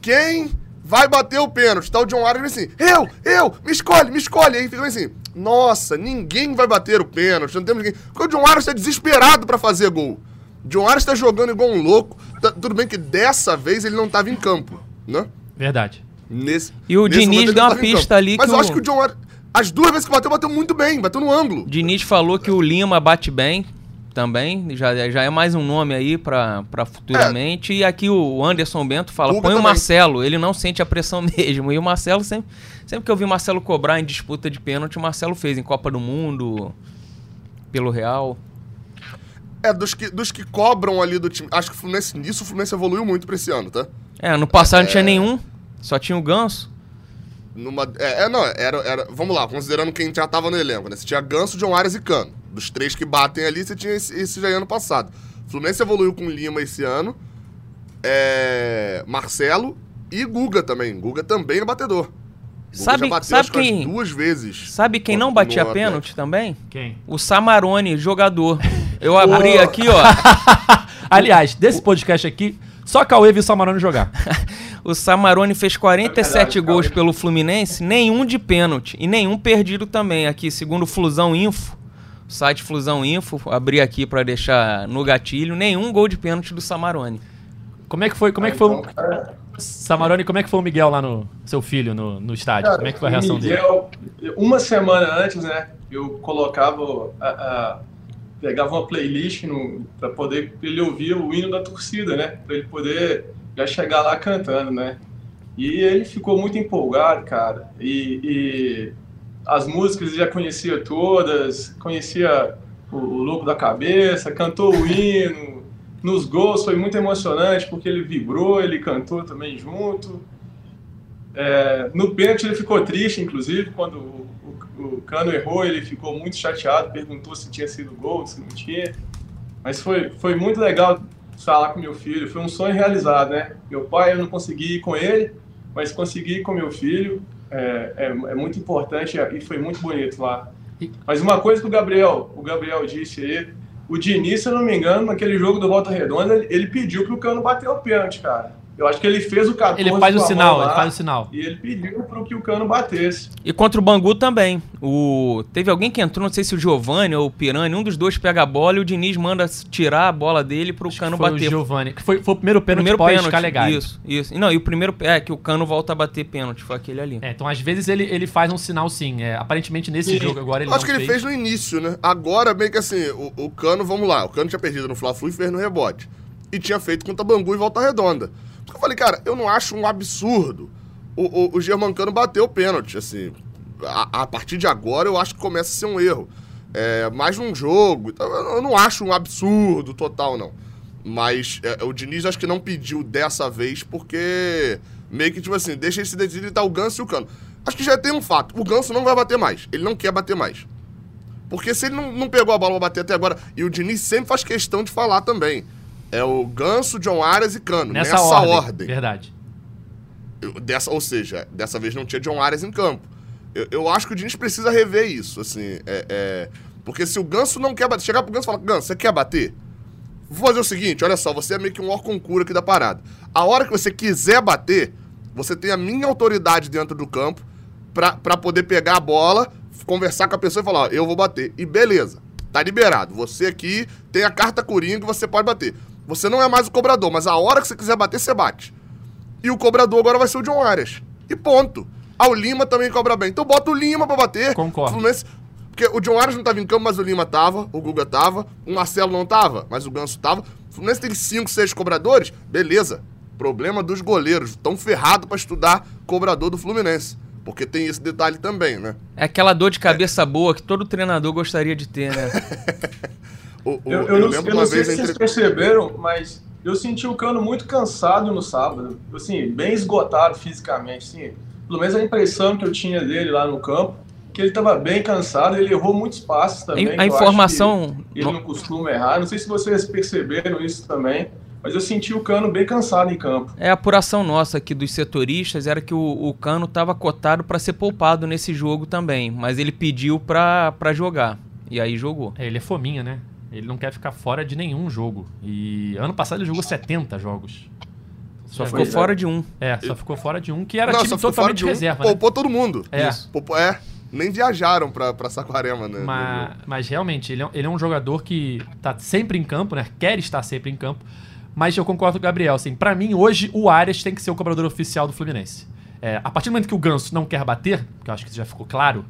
Quem vai bater o pênalti? Tá o John Arias assim, eu, eu, me escolhe, me escolhe. Aí fica assim, nossa, ninguém vai bater o pênalti, não temos ninguém. Porque o John Arias tá desesperado para fazer gol. John Arias tá jogando igual um louco. Tá, tudo bem que dessa vez ele não tava em campo, né? Verdade. Nesse, e o Diniz deu uma pista ali Mas eu o... acho que o John. As duas vezes que bateu, bateu muito bem, bateu no ângulo. Diniz falou que o Lima bate bem também, já, já é mais um nome aí para futuramente. É. E aqui o Anderson Bento fala: põe também. o Marcelo, ele não sente a pressão <laughs> mesmo. E o Marcelo, sempre, sempre que eu vi o Marcelo cobrar em disputa de pênalti, o Marcelo fez em Copa do Mundo, pelo Real. É, dos que, dos que cobram ali do time. Acho que o Fluminense, nisso o Fluminense evoluiu muito pra esse ano, tá? É, no passado é, não tinha nenhum, só tinha o Ganso. Numa, é, é, não, era, era. Vamos lá, considerando quem já tava no elenco, né? Você tinha Ganso, John Arias e Cano. Dos três que batem ali, você tinha esse, esse já ano passado. Fluminense evoluiu com Lima esse ano. É, Marcelo e Guga também. Guga também é batedor. Guga sabe, bateu, sabe quem duas vezes. Sabe quem não batia pênalti também? Quem? O Samarone, jogador. Eu abri aqui, ó. <laughs> Aliás, desse podcast aqui, só Cauê viu o Samarone jogar. <laughs> o Samarone fez 47 gols pelo Fluminense, nenhum de pênalti e nenhum perdido também. Aqui, segundo o Flusão Info, Site Flusão Info, abri aqui pra deixar no gatilho, nenhum gol de pênalti do Samarone. Como é que foi, como é que foi o... Então, Samarone, como é que foi o Miguel lá no... Seu filho no, no estádio? Cara, como é que foi a reação dele? Miguel, Uma semana antes, né? Eu colocava, a, a- pegava uma playlist para poder ele ouvir o hino da torcida, né? Para ele poder já chegar lá cantando, né? E ele ficou muito empolgado, cara. E, e as músicas ele já conhecia todas, conhecia o, o Louco da Cabeça, cantou o hino. Nos gols foi muito emocionante porque ele vibrou, ele cantou também junto. É, no pênalti ele ficou triste, inclusive, quando o Cano errou, ele ficou muito chateado, perguntou se tinha sido gol, se não tinha. Mas foi, foi muito legal falar com meu filho, foi um sonho realizado, né? Meu pai, eu não consegui ir com ele, mas consegui ir com meu filho. É, é, é muito importante e foi muito bonito lá. Mas uma coisa que o Gabriel, o Gabriel disse aí, o Diniz, se eu não me engano, naquele jogo do Volta Redonda, ele, ele pediu pro Cano bater o pênalti, cara. Eu acho que ele fez o 14 Ele faz o sinal, lá, ele faz o sinal. E ele pediu para que o Cano batesse. E contra o Bangu também. O... Teve alguém que entrou, não sei se o Giovani ou o Pirani, um dos dois pega a bola e o Diniz manda tirar a bola dele pro Acho que Cano foi bater. o Giovani. Que foi, foi o primeiro pênalti primeiro pós pênalti. Isso, isso. E Não, e o primeiro é que o Cano volta a bater pênalti, foi aquele ali. É, então às vezes ele, ele faz um sinal sim. É, aparentemente nesse Sim. jogo agora ele Eu acho não que ele fez no início, né? Agora, meio que assim, o, o Cano, vamos lá, o Cano tinha perdido no Fla-Flu e fez no rebote. E tinha feito contra Bangu e Volta Redonda. Eu falei, cara, eu não acho um absurdo o, o, o Germancano bater o pênalti, assim. A, a partir de agora, eu acho que começa a ser um erro. É, mais num jogo, então, eu eu não acho um absurdo total, não. Mas é, o Diniz acho que não pediu dessa vez porque meio que, tipo assim, deixa ele se decidir tá o Ganso e o Cano. Acho que já tem um fato. O Ganso não vai bater mais. Ele não quer bater mais. Porque se ele não, não pegou a bola pra bater até agora, e o Diniz sempre faz questão de falar também. É o Ganso, John Arias e Cano. Nessa, Nessa, ordem. ordem. Verdade. Eu- Dessa, ou seja, dessa vez não tinha John Arias em campo. Eu, eu acho que o Diniz precisa rever isso, assim. é- é, porque se o Ganso não quer bater, chegar pro Ganso e falar, Ganso, você quer bater? Vou fazer o seguinte, olha só, você é meio que um órgão aqui da parada. A hora que você quiser bater, você tem a minha autoridade dentro do campo pra, pra poder pegar a bola, conversar com a pessoa e falar, ó, eu vou bater. E beleza, tá liberado. Você aqui tem a carta coringa, você pode bater. Você não é mais o cobrador, mas a hora que você quiser bater, você bate. E o cobrador agora vai ser o John Arias. E ponto. Ah, o Lima também cobra bem. Então bota o Lima pra bater. Concordo. O Fluminense- Porque o John Arias não tava em campo, mas o Lima tava. O Guga tava. O Marcelo não tava, mas o Ganso tava. O Fluminense tem cinco, seis cobradores. Beleza. Problema dos goleiros. Tão ferrado pra estudar cobrador do Fluminense. Porque tem esse detalhe também, né? É aquela dor de cabeça boa que todo treinador gostaria de ter, né? <laughs> O- o- Eu, eu não, lembro eu não sei se entre- vocês perceberam, mas eu senti o Cano muito cansado no sábado. Assim, bem esgotado fisicamente. Assim, pelo menos a impressão que eu tinha dele lá no campo, que ele estava bem cansado, ele errou muitos passes também. a eu informação. que Ele não costuma errar. Não sei se vocês perceberam isso também, mas eu senti o Cano bem cansado em campo. É a apuração nossa aqui dos setoristas era que o, o Cano estava cotado para ser poupado nesse jogo também, mas ele pediu pra pra jogar e aí jogou. É, ele é fominha, né? Ele não quer ficar fora de nenhum jogo. E ano passado ele jogou 70 jogos. Só É, ficou pois é. fora de um. É, só ficou fora de um que era Não, time só ficou fora totalmente de um. reserva. né? Poupou todo mundo. É. Isso. Poupou- é. Nem viajaram pra, pra Saquarema, né? Mas, mas realmente, ele é, ele é um jogador que tá sempre em campo, né? Quer estar sempre em campo. Mas eu concordo com o Gabriel, assim, pra mim hoje o Arias tem que ser o cobrador oficial do Fluminense. É, a partir do momento que o Ganso não quer bater, que eu acho que isso já ficou claro,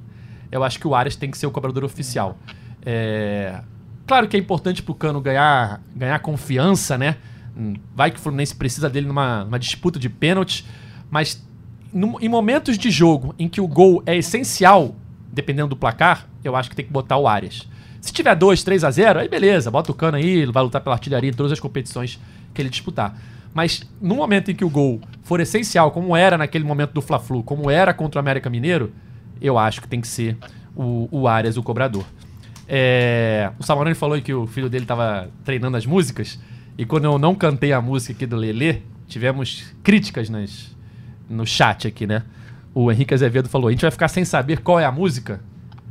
eu acho que o Arias tem que ser o cobrador oficial. É, claro que é importante pro Cano ganhar, ganhar confiança, né? Hum, Vai que o Fluminense precisa dele numa, numa disputa de pênalti, mas num- em momentos de jogo em que o gol é essencial, dependendo do placar, eu acho que tem que botar o Arias. Se tiver 2, 3 a 0, aí beleza, bota o cano aí, vai lutar pela artilharia em todas as competições que ele disputar. Mas no momento em que o gol for essencial, como era naquele momento do Fla-Flu, como era contra o América Mineiro, eu acho que tem que ser o, o Arias o cobrador. É, o Samarone falou aí que o filho dele estava treinando as músicas, e quando eu não cantei a música aqui do Lelê, tivemos críticas nas, no chat aqui, né? O Henrique Azevedo falou: a gente vai ficar sem saber qual é a música.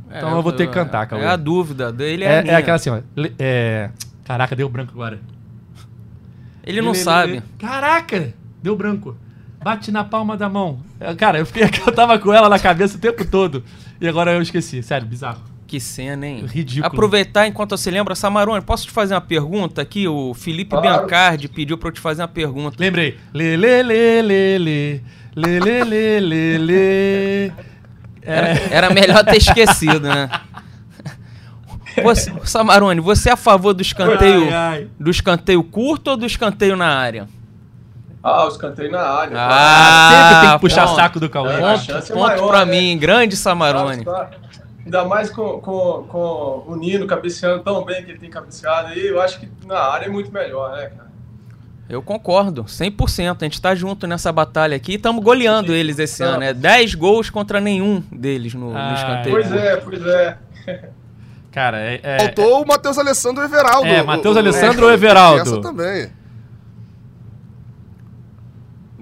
Então eu vou ter que cantar, Cauê. É a dúvida dele é, É, é aquela assim, ó. é, Caraca, deu branco agora. Ele não Lelê, sabe. Caraca, deu branco. Bate na palma da mão. É, Cara, eu, fiquei, <laughs> eu tava com ela na cabeça o tempo todo. E agora eu esqueci. Sério, bizarro. Que cena, hein? Ridículo. Aproveitar enquanto você lembra, Samarone, posso te fazer uma pergunta aqui? O Felipe Claro. Biancardi pediu pra eu te fazer uma pergunta. Lembrei. Lê, lê, lê, lê, lê. Lê, lê, lê, lê, lê. Era, É, era melhor ter esquecido, né? <laughs> Você, Samarone, você é a favor do escanteio, Ai, ai. do escanteio curto ou do escanteio na área? Ah, os cantei na área. Ah, sempre tem que puxar ponto. saco do Cauê. É, Ponto, é ponto maior, pra né? mim, grande Samarone. Claro, claro. Ainda mais com, com, com o Nino cabeceando tão bem que ele tem cabeceado aí, eu acho que na área é muito melhor, né, cara? Eu concordo, 100%. A gente tá junto nessa batalha aqui e estamos goleando eles esse ano. É 10 gols contra nenhum deles no, no Ah, escanteio. Pois é, pois é. Cara, é. é- Faltou o Matheus Alessandro o Everaldo. É, Matheus O- o- Alessandro é, ou Everaldo? Essa também.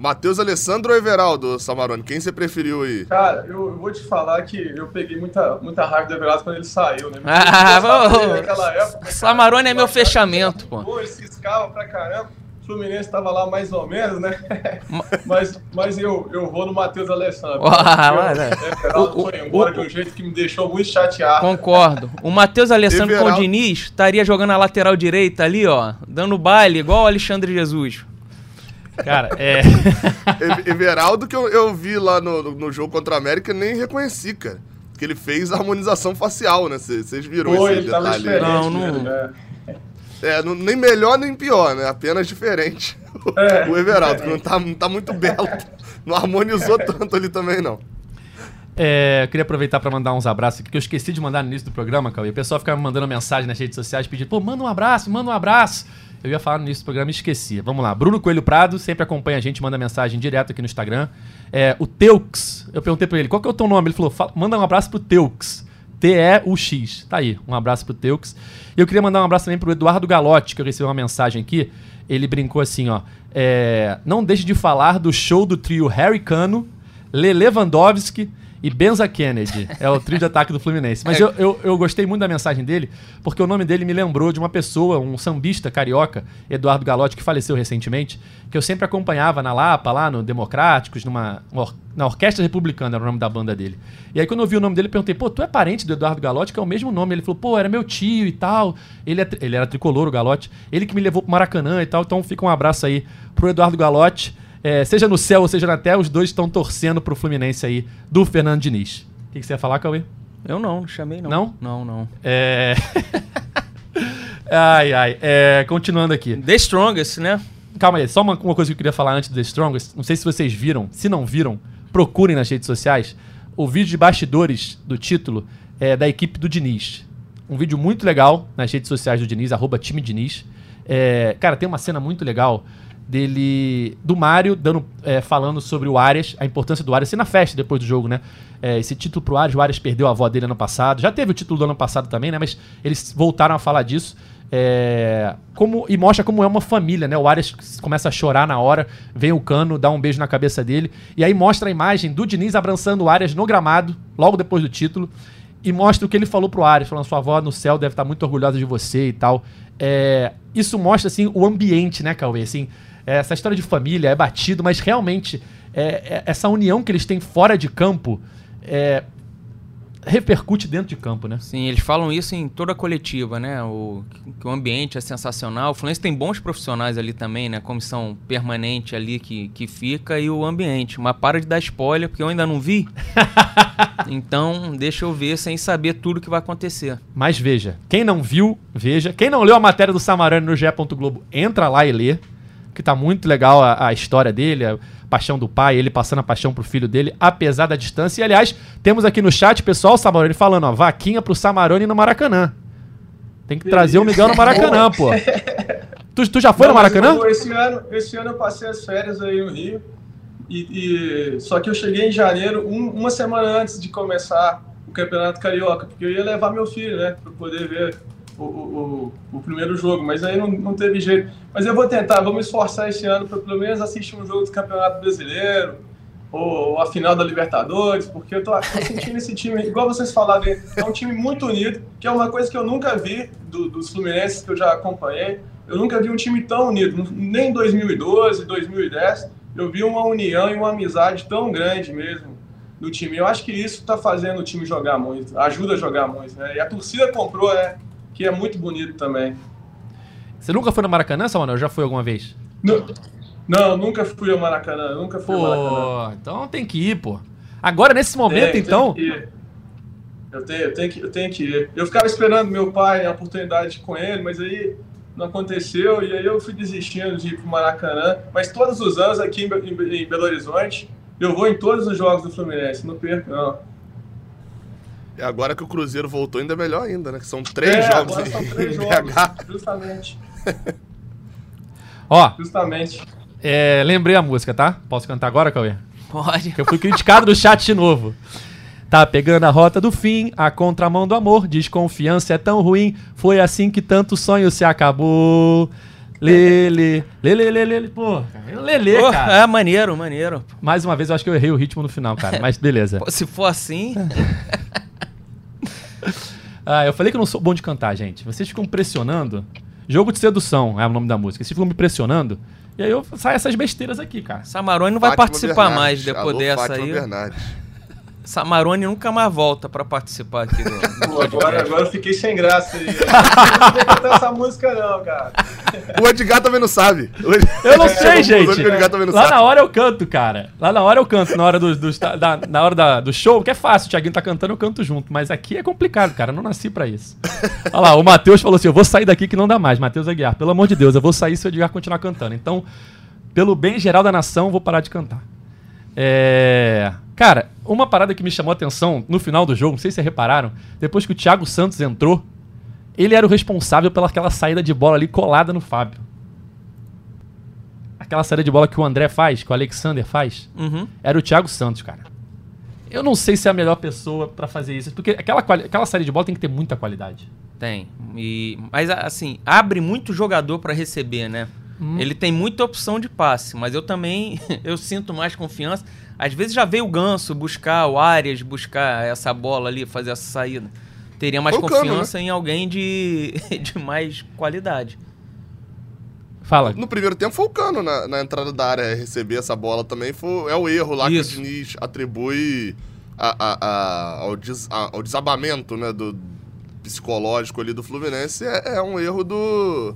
Matheus Alessandro ou Everaldo, Samarone? Quem você preferiu aí? Cara, eu, eu vou te falar que eu peguei muita, muita raiva do Everaldo quando ele saiu, né? Ah, Eu ô, naquela época, cara. Samarone é meu Eu fechamento, pô. Pô, ele ciscava pra caramba. O Fluminense tava lá mais ou menos, né? <laughs> mas mas eu, eu vou no Matheus Alessandro. Ah, Porque mas o Everaldo O- foi embora o- de um jeito que me deixou muito chateado. Concordo. O Matheus Alessandro com o Everaldo- Diniz estaria jogando a lateral direita ali, ó, dando baile, igual o Alexandre Jesus. Cara, é. <laughs> Ev- Everaldo, que eu, eu vi lá no, no- jogo contra a América, nem reconheci, cara. Que ele fez harmonização facial, né? Vocês viram Pô, esse ele tava detalhe? diferente. Não, não- né? É, não- nem melhor nem pior, né? Apenas diferente. É. <laughs> o Everaldo, que não tá, não tá muito belo. Não harmonizou tanto ali também, não. É, eu queria aproveitar para mandar uns abraços aqui, que eu esqueci de mandar no início do programa, Cauê. O pessoal ficava me mandando mensagem nas redes sociais pedindo, pô, manda um abraço, manda um abraço. Eu ia falar no início do programa e esqueci. Vamos lá. Bruno Coelho Prado sempre acompanha a gente, manda mensagem direto aqui no Instagram. É, o Teux, eu perguntei pra ele, qual que é o teu nome? Ele falou, "Fala- manda um abraço pro Teux. T-E-U-X. Tá aí, um abraço pro Teux. E eu queria mandar um abraço também pro Eduardo Galotti, que eu recebi uma mensagem aqui. Ele brincou assim, ó. é, não deixe de falar do show do trio Harry Cano, Le Lewandowski e Benza Kennedy. É o trio de ataque do Fluminense. Mas É. eu, eu, eu gostei muito da mensagem dele, porque o nome dele me lembrou de uma pessoa, um sambista carioca, Eduardo Galotti, que faleceu recentemente, que eu sempre acompanhava na Lapa, lá no Democráticos, numa, na Orquestra Republicana, era o nome da banda dele. E aí quando eu vi o nome dele, eu perguntei, pô, tu é parente do Eduardo Galotti, que é o mesmo nome. Ele falou, pô, era meu tio e tal. Ele, é ele era tricolor, o Galotti. Ele que me levou pro Maracanã e tal. Então fica um abraço aí pro Eduardo Galotti. É, seja no céu ou seja na terra, os dois estão torcendo pro Fluminense aí, do Fernando Diniz. O que, que você ia falar, Cauê? Eu não, não chamei não. Não? Não, não. É... <laughs> ai, ai. É, continuando aqui. The Strongest, né? Calma aí, só uma, uma coisa que eu queria falar antes do The Strongest. Não sei se vocês viram. Se não viram, procurem nas redes sociais. O vídeo de bastidores do título é da equipe do Diniz. Um vídeo muito legal nas redes sociais do Diniz, arroba time Diniz. É, cara, tem uma cena muito legal dele. Do Mário dando, é, falando sobre o Arias, a importância do Arias, assim, na festa depois do jogo, né? É, esse título pro Arias, o Arias perdeu a avó dele ano passado. Já teve o título do ano passado também, né? Mas eles voltaram a falar disso. É, como, e mostra como é uma família, né? O Arias começa a chorar na hora, vem o cano, dá um beijo na cabeça dele, e aí mostra a imagem do Diniz abraçando o Arias no gramado, logo depois do título, e mostra o que ele falou pro Arias, falando: sua avó no céu deve estar muito orgulhosa de você e tal. É, isso mostra, assim, o ambiente, né, Cauê? Assim, essa história de família é batido, mas realmente é, é, essa união que eles têm fora de campo é, repercute dentro de campo, né? Sim, eles falam isso em toda a coletiva, né? O, que o ambiente é sensacional. O Fluminense tem bons profissionais ali também, né? Comissão permanente ali que, que fica e o ambiente. Mas para de dar spoiler, porque eu ainda não vi. <laughs> então, deixa eu ver sem saber tudo que vai acontecer. Mas veja, quem não viu, veja. Quem não leu a matéria do Samarani no GE. Globo, entra lá e lê. Que tá muito legal a, a história dele, a paixão do pai, ele passando a paixão pro filho dele, apesar da distância. E aliás, temos aqui no chat, pessoal, o Samaroni falando, ó, vaquinha pro Samaroni no Maracanã. Tem que trazer o Miguel no Maracanã, pô. <laughs> Tu, tu já foi Não, no Maracanã? eu- esse, ano, esse ano eu passei as férias aí no Rio. E, e- só que eu cheguei em janeiro, um- uma semana antes de começar o Campeonato Carioca, porque eu ia levar meu filho, né, para poder ver o, o, o- primeiro jogo, mas aí não, não teve jeito. Mas eu vou tentar, me esforçar esse ano para pelo menos assistir um jogo do Campeonato Brasileiro ou, a final da Libertadores, porque eu tô, tô sentindo esse time, igual vocês falaram, é um time muito unido, que é uma coisa que eu nunca vi do- dos Fluminenses que eu já acompanhei. Eu nunca vi um time tão unido, nem em 2012, 2010, eu vi uma união e uma amizade tão grande mesmo no time. Eu acho que isso está fazendo o time jogar muito, ajuda a jogar muito, né? E a torcida comprou, né? Que é muito bonito também. Você nunca foi no Maracanã, Samuel? Já foi alguma vez? Não, não, nunca fui ao Maracanã, nunca fui ao Maracanã. Pô, então tem que ir, pô. Agora, nesse momento, Tem- então. tem. Eu tenho, eu, tenho que, eu tenho que ir. Eu ficava esperando meu pai a oportunidade com ele, mas aí não aconteceu e aí eu fui desistindo de ir pro Maracanã. Mas todos os anos aqui em Belo Horizonte, eu vou em todos os jogos do Fluminense, não perco não. E agora que o Cruzeiro voltou, ainda é melhor ainda, né? Que são três É, jogos agora são em três <laughs> BH. jogos, justamente, <laughs> Ó, justamente. é, lembrei a música, tá? Posso cantar agora, Cauê? Pode. Eu fui criticado no chat de novo. Tá pegando a rota do fim, a contramão do amor, desconfiança é tão ruim, foi assim que tanto sonho se acabou. Lele, lele, lele, lele, pô, lele, cara. é maneiro, maneiro. Mais uma vez eu acho que eu errei o ritmo no final, cara, mas beleza. Se for assim, <laughs> <laughs> Ah, eu falei que eu não sou bom de cantar, gente. Vocês ficam pressionando. Jogo de sedução é o nome da música. Vocês ficam me pressionando. E aí eu saio essas besteiras aqui, cara. Samarone não vai Fátima participar Bernardes. mais depois Alô, dessa Fátima aí. Bernardes. Samarone nunca mais volta pra participar aqui do. <laughs> Pô, agora, agora eu fiquei sem graça aí. <laughs> Eu não vou cantar essa música não, cara. O Edgar também não sabe. Eu não sei, conclusão <laughs> gente. que O Edgar também não Lá sabe. na hora eu canto, cara. Lá na hora eu canto, na hora do, do- da- na hora da- do show, que é fácil. O Thiaguinho tá cantando, eu canto junto. Mas aqui é complicado, cara. Eu não nasci pra isso. Olha lá, o Matheus falou assim: eu vou sair daqui que não dá mais. Matheus Aguiar, pelo amor de Deus, eu vou sair se o Edgar continuar cantando. Então, pelo bem geral da nação, eu vou parar de cantar. É. Cara, uma parada que me chamou a atenção no final do jogo, não sei se vocês repararam, depois que o Thiago Santos entrou, ele era o responsável pelaquela saída de bola ali colada no Fábio. Aquela saída de bola que o André faz, que o Alexander faz, Uhum. era o Thiago Santos, cara. Eu não sei se é a melhor pessoa pra fazer isso, porque aquela, aquela saída de bola tem que ter muita qualidade. Tem. E, mas assim, abre muito jogador pra receber, né? Hum. Ele tem muita opção de passe, mas eu também <laughs> eu sinto mais confiança. Às vezes já veio o Ganso buscar o Arias, buscar essa bola ali, fazer essa saída. Teria mais Foi o Cano, confiança em alguém de, <laughs> de mais qualidade. Fala. No primeiro tempo foi o Cano na, na entrada da área receber essa bola também. Foi, é o erro lá Isso. que o Diniz atribui a- a- a- ao, des- a- ao desabamento né, do psicológico ali do Fluminense. É, é um erro do,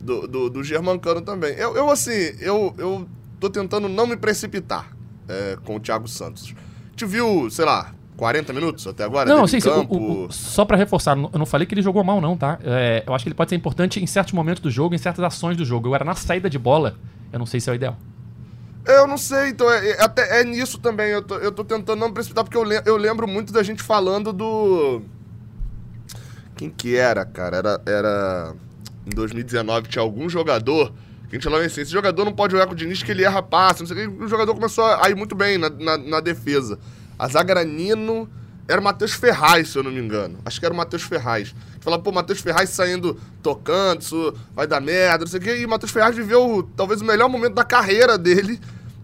do, do, do Germancano também. Eu, eu, assim, eu, eu tô tentando não me precipitar é, com o Thiago Santos. Te viu, sei lá, 40 minutos até agora? Não, sim, campo? o- o- só pra reforçar, eu não falei que ele jogou mal, não, tá? É, eu acho que ele pode ser importante em certos momentos do jogo, em certas ações do jogo. Agora, na saída de bola, eu não sei se é o ideal. Eu não sei, então é, é- até é nisso também. Eu tô, eu tô tentando não me precipitar, porque eu, le- eu lembro muito da gente falando do. Quem que era, cara? Era. era... Em 2019 tinha algum jogador que a gente falava assim: esse jogador não pode jogar com o Diniz que ele erra passe, não sei o que. O jogador começou a ir muito bem na, na, na defesa. A zaga era o Matheus Ferraz, se eu não me engano. Acho que era o Matheus Ferraz. Falava, pô, Matheus Ferraz saindo, tocando, isso vai dar merda, não sei o. E Matheus Ferraz viveu talvez o melhor momento da carreira dele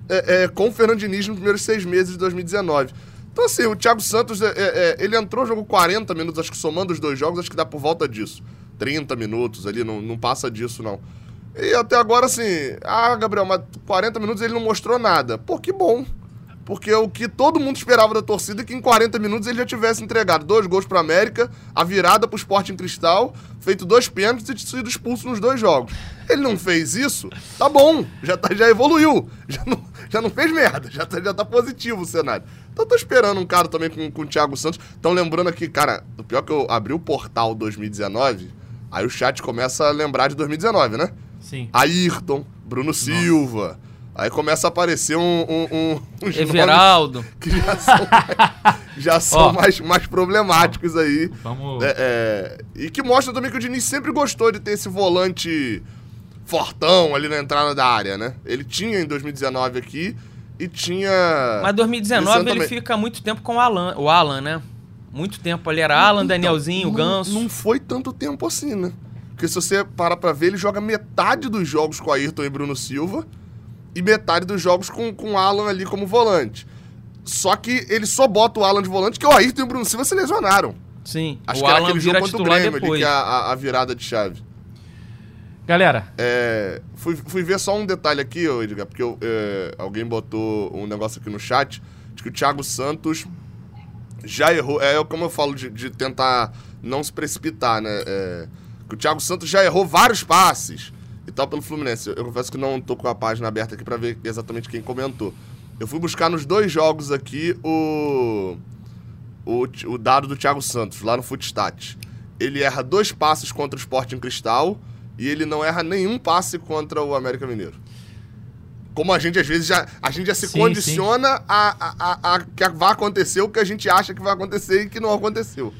é, é, com o Fernando Diniz nos primeiros seis meses de 2019. Então, assim, o Thiago Santos, é, é, é, ele entrou, jogou 40 minutos, acho que somando os dois jogos, acho que dá por volta disso. 30 minutos ali, não, não passa disso, não. E até agora, assim, ah, Gabriel, mas 40 minutos ele não mostrou nada. Pô, que bom. Porque o que todo mundo esperava da torcida é que em 40 minutos ele já tivesse entregado dois gols pro América, a virada pro Sporting Cristal, feito dois pênaltis e sido expulso nos dois jogos. Ele não fez isso, tá bom, já, tá, já evoluiu, já não, já não fez merda, já tá, já tá positivo o cenário. Então tô esperando um cara também com, com o Thiago Santos. Estão lembrando aqui, cara, o pior é que eu abri o portal 2019, aí o chat começa a lembrar de 2019, né? Sim. Ayrton, Bruno Silva. Aí começa a aparecer um, um, um, uns Everaldo. <laughs> que já são, mais, já <laughs> são Ó. mais, mais problemáticos aí. Vamos. É, é, e que mostra também que o Diniz sempre gostou de ter esse volante fortão ali na entrada da área, né? Ele tinha em 2019 aqui e tinha. Mas 2019 Esse ano ele fica muito tempo com o Alan, o Alan, né? Muito tempo ali era Alan, Então, Danielzinho, não- Ganso. Não foi tanto tempo assim, né? Porque se você parar pra ver, ele joga metade dos jogos com Ayrton e Bruno Silva e metade dos jogos com, com o Alan ali como volante. Só que ele só bota o Alan de volante, que o Ayrton e o Bruno Silva se lesionaram. Sim, Acho o que era Alan aquele jogo contra o Grêmio ali, depois. que é a, a- virada de chave. Galera, É, fui, fui ver só um detalhe aqui, Edgar, porque eu, é, alguém botou um negócio aqui no chat de que o Thiago Santos já errou. É como eu falo de, de tentar não se precipitar, né? É, o Thiago Santos já errou vários passes e tal pelo Fluminense. Eu, eu confesso que não tô com a página aberta aqui para ver exatamente quem comentou. Eu fui buscar nos dois jogos aqui o, o, o dado do Thiago Santos, lá no Footstat. Ele erra dois passes contra o Sporting Cristal e ele não erra nenhum passe contra o América Mineiro. Como a gente às vezes já, a gente já se Sim, condiciona a, a, a, a que vai acontecer o que a gente acha que vai acontecer e que não aconteceu.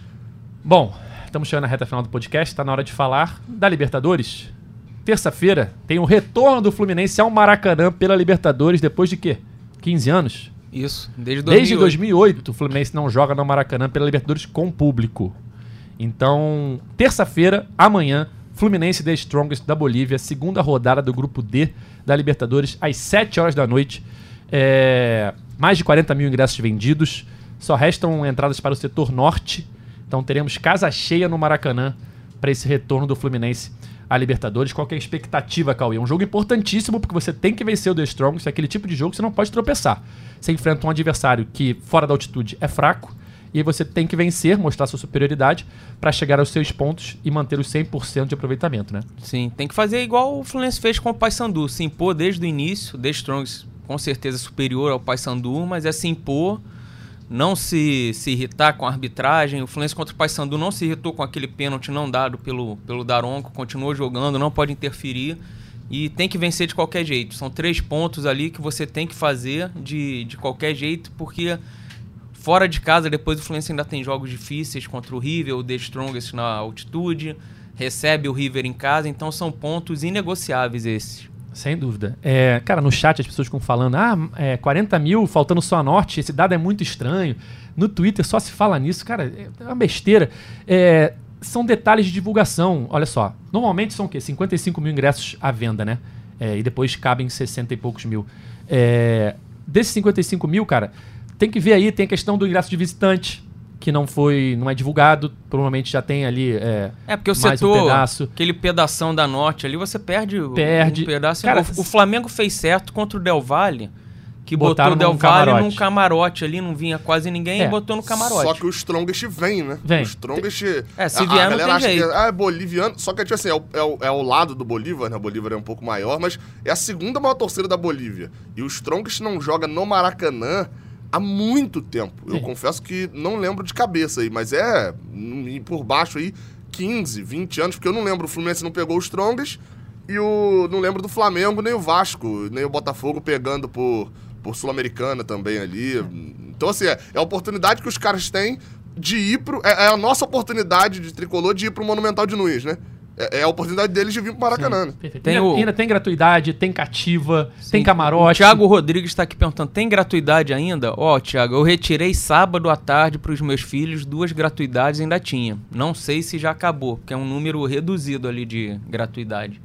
Bom, estamos chegando na reta final do podcast, está na hora de falar da Libertadores. Terça-feira tem o retorno do Fluminense ao Maracanã pela Libertadores depois de quê? 15 anos? Isso, desde 2008. Desde 2008 o Fluminense não joga no Maracanã pela Libertadores com público. Então, terça-feira, amanhã, Fluminense The Strongest da Bolívia, segunda rodada do grupo D da Libertadores, às 7 horas da noite. É, mais de 40 mil ingressos vendidos. Só restam entradas para o setor norte. Então teremos casa cheia no Maracanã para esse retorno do Fluminense à Libertadores. Qual é a expectativa, Cauê? É um jogo importantíssimo porque você tem que vencer o The Strongest. É aquele tipo de jogo que você não pode tropeçar. Você enfrenta um adversário que, fora da altitude, é fraco. E você tem que vencer, mostrar sua superioridade para chegar aos seus pontos e manter os 100% de aproveitamento, né? Sim, tem que fazer igual o Fluminense fez com o Paysandu, se impor desde o início, The Strongs com certeza superior ao Paysandu, mas é se impor, não se, se irritar com a arbitragem. O Fluminense contra o Paysandu não se irritou com aquele pênalti não dado pelo, pelo Daronco, continuou jogando, não pode interferir e tem que vencer de qualquer jeito. São três pontos ali que você tem que fazer de, de qualquer jeito, porque Fora de casa, depois o Fluminense ainda tem jogos difíceis contra o River, o The Strongest na altitude, recebe o River em casa, então são pontos inegociáveis esses. Sem dúvida. É, cara, no chat as pessoas ficam falando, ah, é, 40 mil faltando só a norte, esse dado é muito estranho. No Twitter só se fala nisso, cara, é uma besteira. É, são detalhes de divulgação. Olha só, normalmente são o quê? 55 mil ingressos à venda, né? É, e depois cabem 60 e poucos mil. É, desses 55 mil, cara, tem que ver aí, tem a questão do ingresso de visitante, que não foi, não é divulgado, provavelmente já tem ali é, É, porque o mais um setor, pedaço. aquele pedação da norte ali, você perde, o- Perde. um pedaço. Cara, o, o Flamengo fez certo contra o Del Valle, que Botaram botou o Del Valle camarote. num camarote ali, não vinha quase ninguém É. e botou no camarote. Só que o Strongest vem, né? Vem. O Strongest. É, se a- vier, a não galera tem acha jeito. Que, ah, é boliviano. Só que, tipo assim, é o, é, o, é o lado do Bolívar, né? O Bolívar é um pouco maior, mas é a segunda maior torcida da Bolívia. E o Strongest não joga no Maracanã há muito tempo. Eu Sim. confesso que não lembro de cabeça aí, mas é hum, por baixo aí 15, 20 anos, porque eu não lembro. O Fluminense não pegou o Strongest e o não lembro do Flamengo, nem o Vasco, nem o Botafogo pegando por, por Sul-Americana também ali. Então, assim, é, é a oportunidade que os caras têm de ir pro. É, é a nossa oportunidade de tricolor de ir pro Monumental de Nunes, né? É, é a oportunidade deles de vir pro Maracanã. né? Perfeito. Tem ainda, o- ainda tem gratuidade, tem cativa, tem Sim. camarote. O Thiago Rodrigues está aqui perguntando: tem gratuidade ainda? Ó, Thiago, eu retirei sábado à tarde para os meus filhos, duas gratuidades ainda tinha. Não sei se já acabou, porque é um número reduzido ali de gratuidade.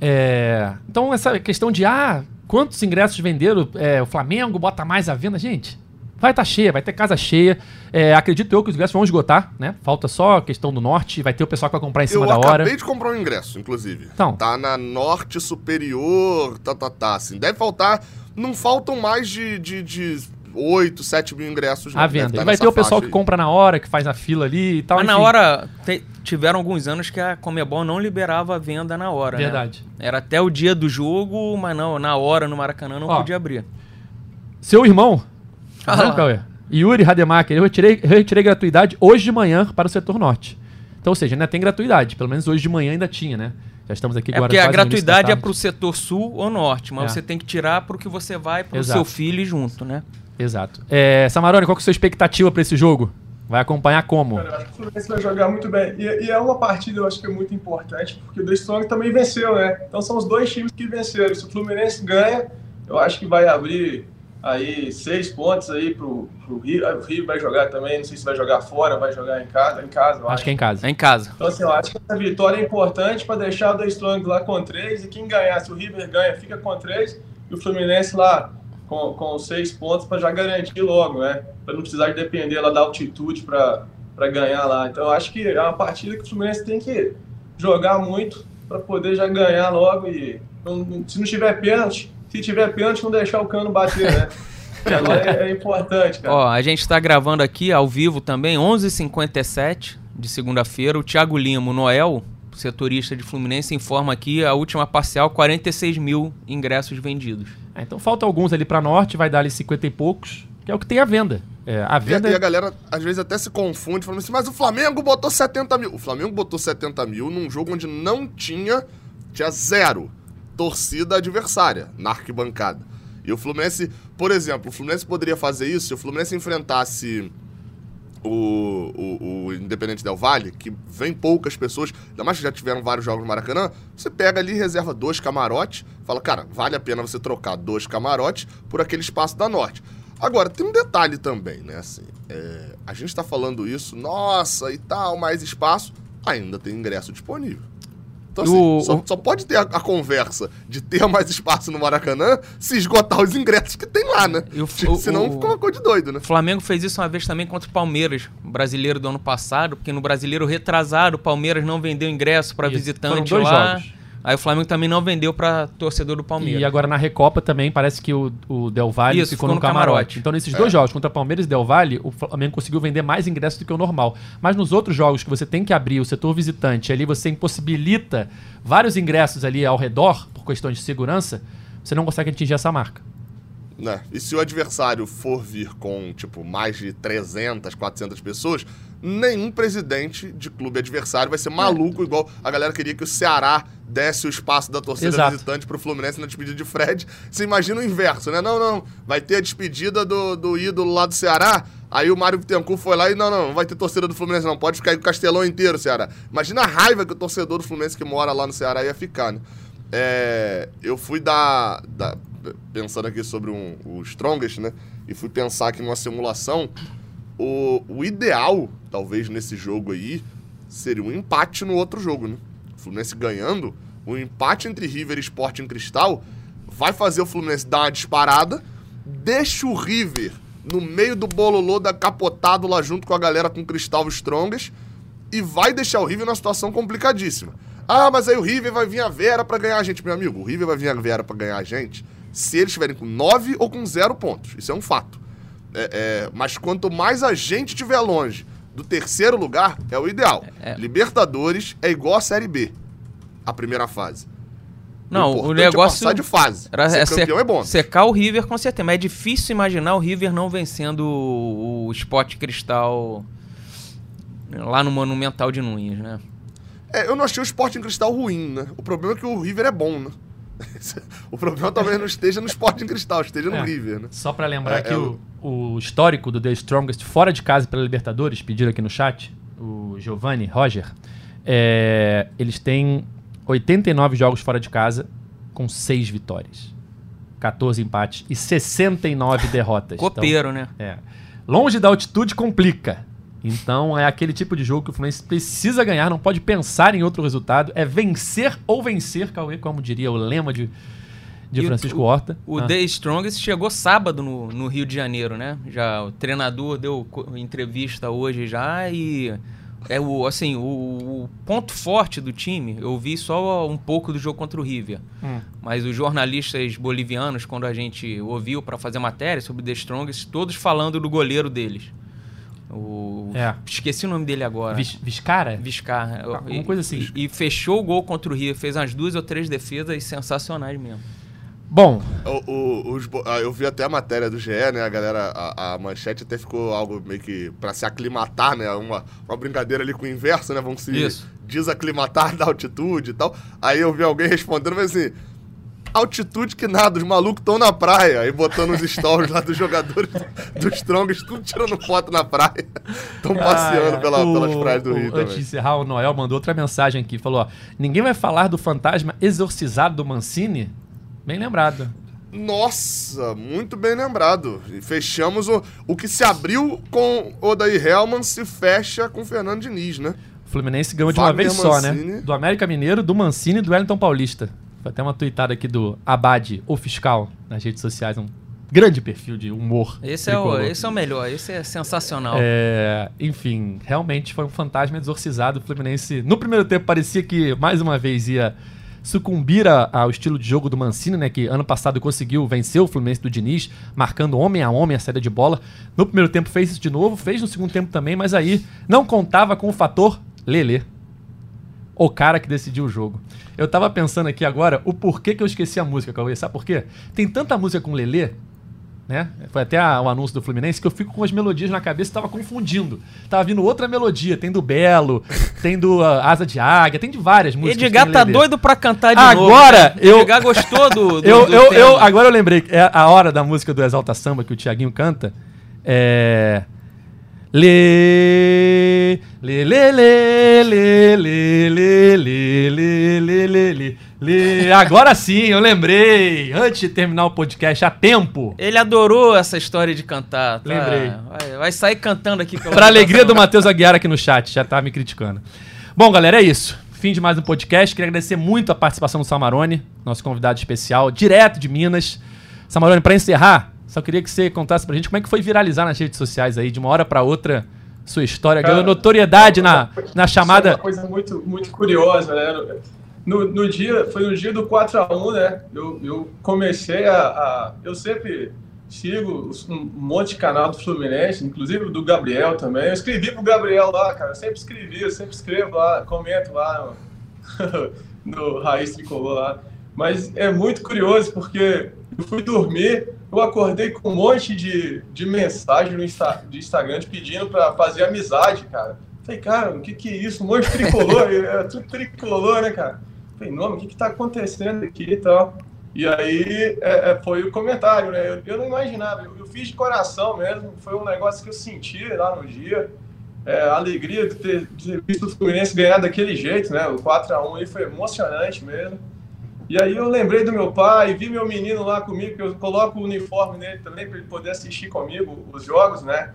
É, então, essa questão de ah, quantos ingressos venderam é, o Flamengo, bota mais à venda, gente. Vai estar cheia, vai ter casa cheia. É, acredito eu que os ingressos vão esgotar, né? Falta só a questão do norte, vai ter o pessoal que vai comprar em cima Eu da hora. acabei de comprar um ingresso, inclusive. Então. Tá na Norte Superior, tá, tá, tá. Assim, deve faltar. Não faltam mais de, de, de 8, 7 mil ingressos. À Deve venda. tá E vai ter o pessoal que aí. compra na hora, que faz na fila ali e tal. Mas na enfim. hora, te- tiveram alguns anos que a Comebol não liberava a venda na hora. né? Verdade. Era até o dia do jogo, mas não, na hora no Maracanã não Ó. podia abrir. Seu irmão, Ah lá. Cauê? Yuri Rademacher, eu retirei, eu retirei gratuidade hoje de manhã para o setor norte. Então, ou seja, ainda tem gratuidade. Pelo menos hoje de manhã ainda tinha, né? Já estamos aqui É agora porque a gratuidade é tarde. pro setor sul ou norte, mas É. você tem que tirar pro que você vai pro Exato. seu filho junto, né? Exato. É, Samarone, qual que é a sua expectativa para esse jogo? Vai acompanhar como? Cara, eu acho que o Fluminense vai jogar muito bem. E, e é uma partida, eu acho que é muito importante, porque o The Strong também venceu, né? Então são os dois times que venceram. Se o Fluminense ganha, eu acho que vai abrir aí seis pontos aí pro, pro Rio. O Rio vai jogar também, não sei se vai jogar fora, vai jogar em casa. Em casa, acho. Acho que é em casa. É em casa. Então, assim, eu acho que essa vitória é importante para deixar o The Strong lá com três. E quem ganhar, se o River ganha, fica com três. E o Fluminense lá com, com seis pontos para já garantir logo, né? Para não precisar de depender lá da altitude para ganhar lá. Então, eu acho que é uma partida que o Fluminense tem que jogar muito para poder já ganhar logo. E não- se não tiver pênalti, se tiver pênalti, não deixar o cano bater, né? Agora <laughs> é, é importante, cara. Ó, a gente tá gravando aqui ao vivo também, 11h57 de segunda-feira. O Thiago Limo, Noel, setorista de Fluminense, informa aqui a última parcial, 46 mil ingressos vendidos. É, então falta alguns ali pra norte, vai dar ali 50 e poucos, que é o que tem à venda. É, a E, venda e a galera às vezes até se confunde, falando assim, mas o Flamengo botou 70 mil. O Flamengo botou 70 mil num jogo onde não tinha, tinha zero torcida adversária na arquibancada. E o Fluminense, por exemplo, o Fluminense poderia fazer isso se o Fluminense enfrentasse o, o, o Independente Del Valle, que vem poucas pessoas, ainda mais que já tiveram vários jogos no Maracanã, você pega ali e reserva dois camarotes, fala, cara, vale a pena você trocar dois camarotes por aquele espaço da Norte. Agora, tem um detalhe também, né, assim, é, a gente tá falando isso, nossa, e tal, mais espaço, ainda tem ingresso disponível. Então, assim, O- só, o- só pode ter a, a conversa de ter mais espaço no Maracanã se esgotar os ingressos que tem lá, né? E o- o- Senão o- fica uma coisa de doido, né? O Flamengo fez isso uma vez também contra o Palmeiras, o brasileiro do ano passado, porque no brasileiro retrasado o Palmeiras não vendeu ingresso para visitante foram dois lá. jogos. Aí o Flamengo também não vendeu para torcedor do Palmeiras. E agora na Recopa também parece que o, o Del Valle Isso, ficou, ficou no, no camarote. camarote. Então nesses dois jogos, contra Palmeiras e Del Valle, o Flamengo conseguiu vender mais ingressos do que o normal. Mas nos outros jogos que você tem que abrir o setor visitante, ali você impossibilita vários ingressos ali ao redor, por questões de segurança, você não consegue atingir essa marca. Né? E se o adversário for vir com, tipo, mais de 300, 400 pessoas, nenhum presidente de clube adversário vai ser maluco, igual a galera queria que o Ceará desse o espaço da torcida Exato. visitante pro Fluminense na despedida de Fred. Você imagina o inverso, né? Não, não, vai ter a despedida do, do ídolo lá do Ceará, aí o Mário Bittencourt foi lá e, não, não, não vai ter torcida do Fluminense não, pode ficar aí com o Castelão inteiro, Ceará. Imagina a raiva que o torcedor do Fluminense que mora lá no Ceará ia ficar, né? É, eu fui dar, dar- pensando aqui sobre um- o Strongest, né? E fui pensar aqui numa simulação. O, o ideal, talvez, nesse jogo aí, seria um empate no outro jogo, né? O Fluminense ganhando, o empate entre River e Sporting Cristal vai fazer o Fluminense dar uma disparada, deixa o River no meio do bololô da capotado lá junto com a galera com Cristal Strongest e vai deixar o River numa situação complicadíssima. Ah, mas aí o River vai vir a Vera pra ganhar a gente. Meu amigo, o River vai vir a Vera pra ganhar a gente se eles estiverem com 9 ou com 0 pontos. Isso é um fato. É, é, mas quanto mais a gente estiver longe do terceiro lugar, é o ideal. É. Libertadores é igual a Série B, a primeira fase. Não, o importante negócio É passar de fase. Era, Ser é campeão se- é bom. secar o River com certeza, mas é difícil imaginar o River não vencendo o, o Sport Cristal lá no Monumental de Nunes, né? É, eu não achei o Sporting Cristal ruim, né? O problema é que o River é bom, né? <laughs> o problema talvez não esteja no Sporting Cristal, esteja no É. River, né? Só pra lembrar É, que é o, o histórico do The Strongest fora de casa pela Libertadores, pediram aqui no chat, o Giovanni Roger, é, eles têm 89 jogos fora de casa com 6 vitórias, 14 empates e 69 derrotas. Copeiro, né? Então, é. Longe da altitude complica. Então é aquele tipo de jogo que o Fluminense precisa ganhar, não pode pensar em outro resultado. É vencer ou vencer, Cauê, como diria o lema de, de E o- Francisco Horta. O Ah. The Strongest chegou sábado no, no Rio de Janeiro, né? Já o treinador deu entrevista hoje já e é o assim o, o ponto forte do time. Eu vi só um pouco do jogo contra o River, Hum. mas os jornalistas bolivianos quando a gente ouviu para fazer matéria sobre The Strongest, todos falando do goleiro deles. O É. esqueci o nome dele agora. Vis- Viscara? Viscar. Alguma E- coisa assim. E, e fechou o gol contra o River, fez umas duas ou três defesas sensacionais mesmo. Bom, O, o- os ah, eu vi até a matéria do GE, né? A galera, a, a manchete até ficou algo meio que pra se aclimatar, né? Uma, uma brincadeira ali com o inverso, né? Vão se Isso. desaclimatar <laughs> da altitude e tal. Aí eu vi alguém respondendo, mas assim. Altitude que nada, os malucos estão na praia. Aí botando os stories lá dos jogadores do- <laughs> dos Strongs, tudo tirando foto na praia. Estão passeando pela- o- pelas praias do o- Rio Antes de encerrar, o Noel mandou outra mensagem aqui. Falou, ó, ninguém vai falar do fantasma exorcizado do Mancini? Bem lembrado. Nossa, muito bem lembrado. E fechamos o, o que se abriu com Odair Hellman se fecha com Fernando Diniz, né? O Fluminense ganhou de uma vez só, né? Mancini. Do América Mineiro, do Mancini e do Wellington Paulista. Foi até uma tuitada aqui do Abad, o fiscal, nas redes sociais. Um grande perfil de humor. Esse é, o, esse é o melhor, esse é sensacional. É, enfim, realmente foi um fantasma exorcizado. O Fluminense, no primeiro tempo, parecia que mais uma vez ia sucumbir a- ao estilo de jogo do Mancini, né? Que ano passado conseguiu vencer o Fluminense do Diniz, marcando homem a homem a saída de bola. No primeiro tempo fez isso de novo, fez no segundo tempo também, mas aí não contava com o fator Lelê. O cara que decidiu o jogo. Eu tava pensando aqui agora o porquê que eu esqueci a música, Cauê. Sabe por quê? Tem tanta música com Lelê né? Foi até a- o anúncio do Fluminense que eu fico com as melodias na cabeça e tava confundindo. Tava vindo outra melodia, tem do Belo, <laughs> tem do ah, Asa de Águia, tem de várias músicas. Edgar tá doido pra cantar de Agora, novo. né? eu- Edgar gostou do, <laughs> do, Eu, do eu, eu, agora eu lembrei, é a hora da música do Exalta Samba que o Tiaguinho canta. É. Lê, lê, lê, lê, lê, lê, lê, lê, lê, lê, lê, lê, lê. Agora sim, eu lembrei. Antes de terminar o podcast, a tempo. Ele adorou essa história de cantar. tá? Lembrei. Vai, vai sair cantando aqui pela Pra alegria do Matheus Aguiar aqui no chat, já tá me criticando. Bom, galera, é isso. Fim de mais um podcast. Queria agradecer muito a participação do Samarone, nosso convidado especial, direto de Minas. Samarone, pra encerrar, só queria que você contasse pra gente como é que foi viralizar nas redes sociais aí, de uma hora pra outra, sua história. Ganhou Cara, notoriedade na, na Isso é chamada. uma coisa muito, muito curiosa, né? No, no dia, foi no dia do 4x1, né? Eu, eu comecei a, a- Eu sempre sigo um monte de canal do Fluminense, inclusive do Gabriel também. Eu escrevi pro Gabriel lá, cara. Eu sempre escrevi, eu sempre escrevo lá, comento lá no, <laughs> no Raiz Tricolor lá. Mas é muito curioso porque eu fui dormir, eu acordei com um monte de, de mensagem no Insta, de Instagram pedindo para fazer amizade, cara. Falei, cara, o que que é isso? Um monte de tricolor, <laughs> é tudo tricolor, né, cara? Falei, nome, o que que tá acontecendo aqui e tal? E aí é, é, foi o comentário, né? Eu, eu não imaginava, eu, eu fiz de coração mesmo, foi um negócio que eu senti lá no dia. É, a alegria de ter, de ter visto o Fluminense ganhar daquele jeito, né? O 4x1 aí foi emocionante mesmo. E aí eu lembrei do meu pai, vi meu menino lá comigo, que eu coloco o uniforme nele também para ele poder assistir comigo os jogos, né?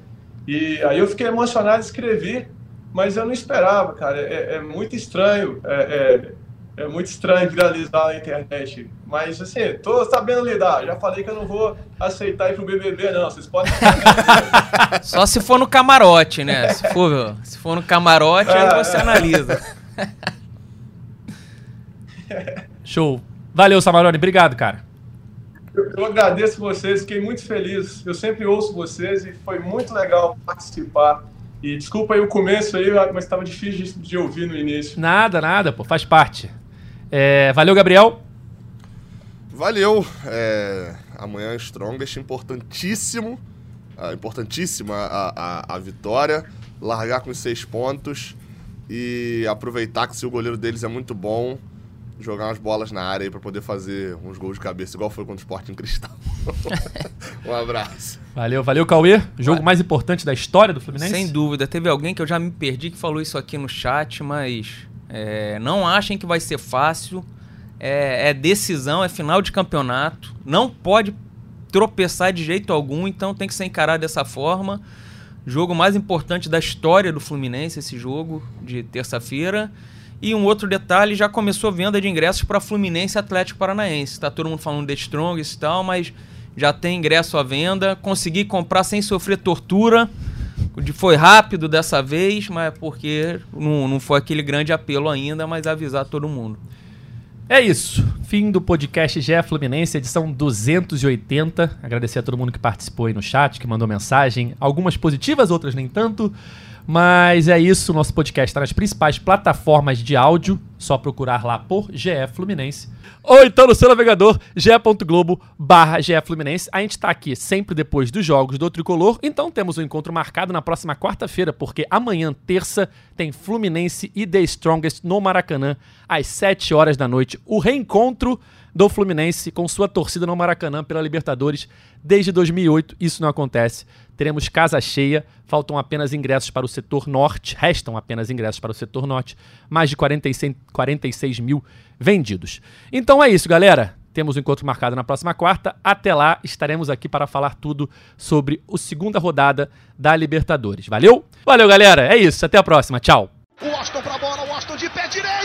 E aí eu fiquei emocionado e escrevi, mas eu não esperava, cara. É, é muito estranho, é, é, é muito estranho viralizar na internet. Mas assim, tô sabendo lidar. Já falei que eu não vou aceitar ir pro BBB, não. Vocês podem. <laughs> Só se for no camarote, né? Se for, se for no camarote, aí Ah, você é. analisa. <laughs> <laughs> Show. Valeu, Samarone. Obrigado, cara. Eu, eu agradeço vocês, fiquei muito feliz. Eu sempre ouço vocês e foi muito legal participar. E desculpa aí o começo aí, mas estava difícil de, de ouvir no início. Nada, nada, pô. Faz parte. É, valeu, Gabriel. Valeu. É, amanhã Strongest, importantíssimo. ah, importantíssima a, a, a vitória. Largar com os seis pontos. E aproveitar que se o goleiro deles é muito bom, jogar umas bolas na área aí pra poder fazer uns gols de cabeça, igual foi contra o Sporting Cristal. <laughs> um abraço. Valeu, valeu, Cauê. Jogo mais importante da história do Fluminense? Sem dúvida. Teve alguém que eu já me perdi que falou isso aqui no chat, mas é, não achem que vai ser fácil. É, é decisão, é final de campeonato. Não pode tropeçar de jeito algum, então tem que ser encarado dessa forma. Jogo mais importante da história do Fluminense, esse jogo de terça-feira. E um outro detalhe, já começou venda de ingressos para Fluminense Atlético Paranaense. Tá todo mundo falando de Strongest e tal, mas já tem ingresso à venda. Consegui comprar sem sofrer tortura. Foi rápido dessa vez, mas porque não, não foi aquele grande apelo ainda, mas avisar todo mundo. É isso. Fim do podcast GE Fluminense, edição 280. Agradecer a todo mundo que participou aí no chat, que mandou mensagem. Algumas positivas, outras nem tanto. Mas é isso. Nosso podcast está nas principais plataformas de áudio. Só procurar lá por GE Fluminense. Ou então no seu navegador, ge.globo barra GE Fluminense. A gente está aqui sempre depois dos jogos do Tricolor. Então temos um encontro marcado na próxima quarta-feira, porque amanhã, terça, tem Fluminense e The Strongest no Maracanã, às 7 horas da noite. O reencontro do Fluminense com sua torcida no Maracanã pela Libertadores. Desde 2008 isso não acontece. Teremos casa cheia, faltam apenas ingressos para o setor norte, restam apenas ingressos para o setor norte, mais de 46, 46 mil vendidos. Então é isso, galera. Temos um encontro marcado na próxima quarta. Até lá, estaremos aqui para falar tudo sobre a segunda rodada da Libertadores. Valeu? Valeu, galera. É isso. Até a próxima. Tchau. O Washington pra bola, o Washington de pé direito.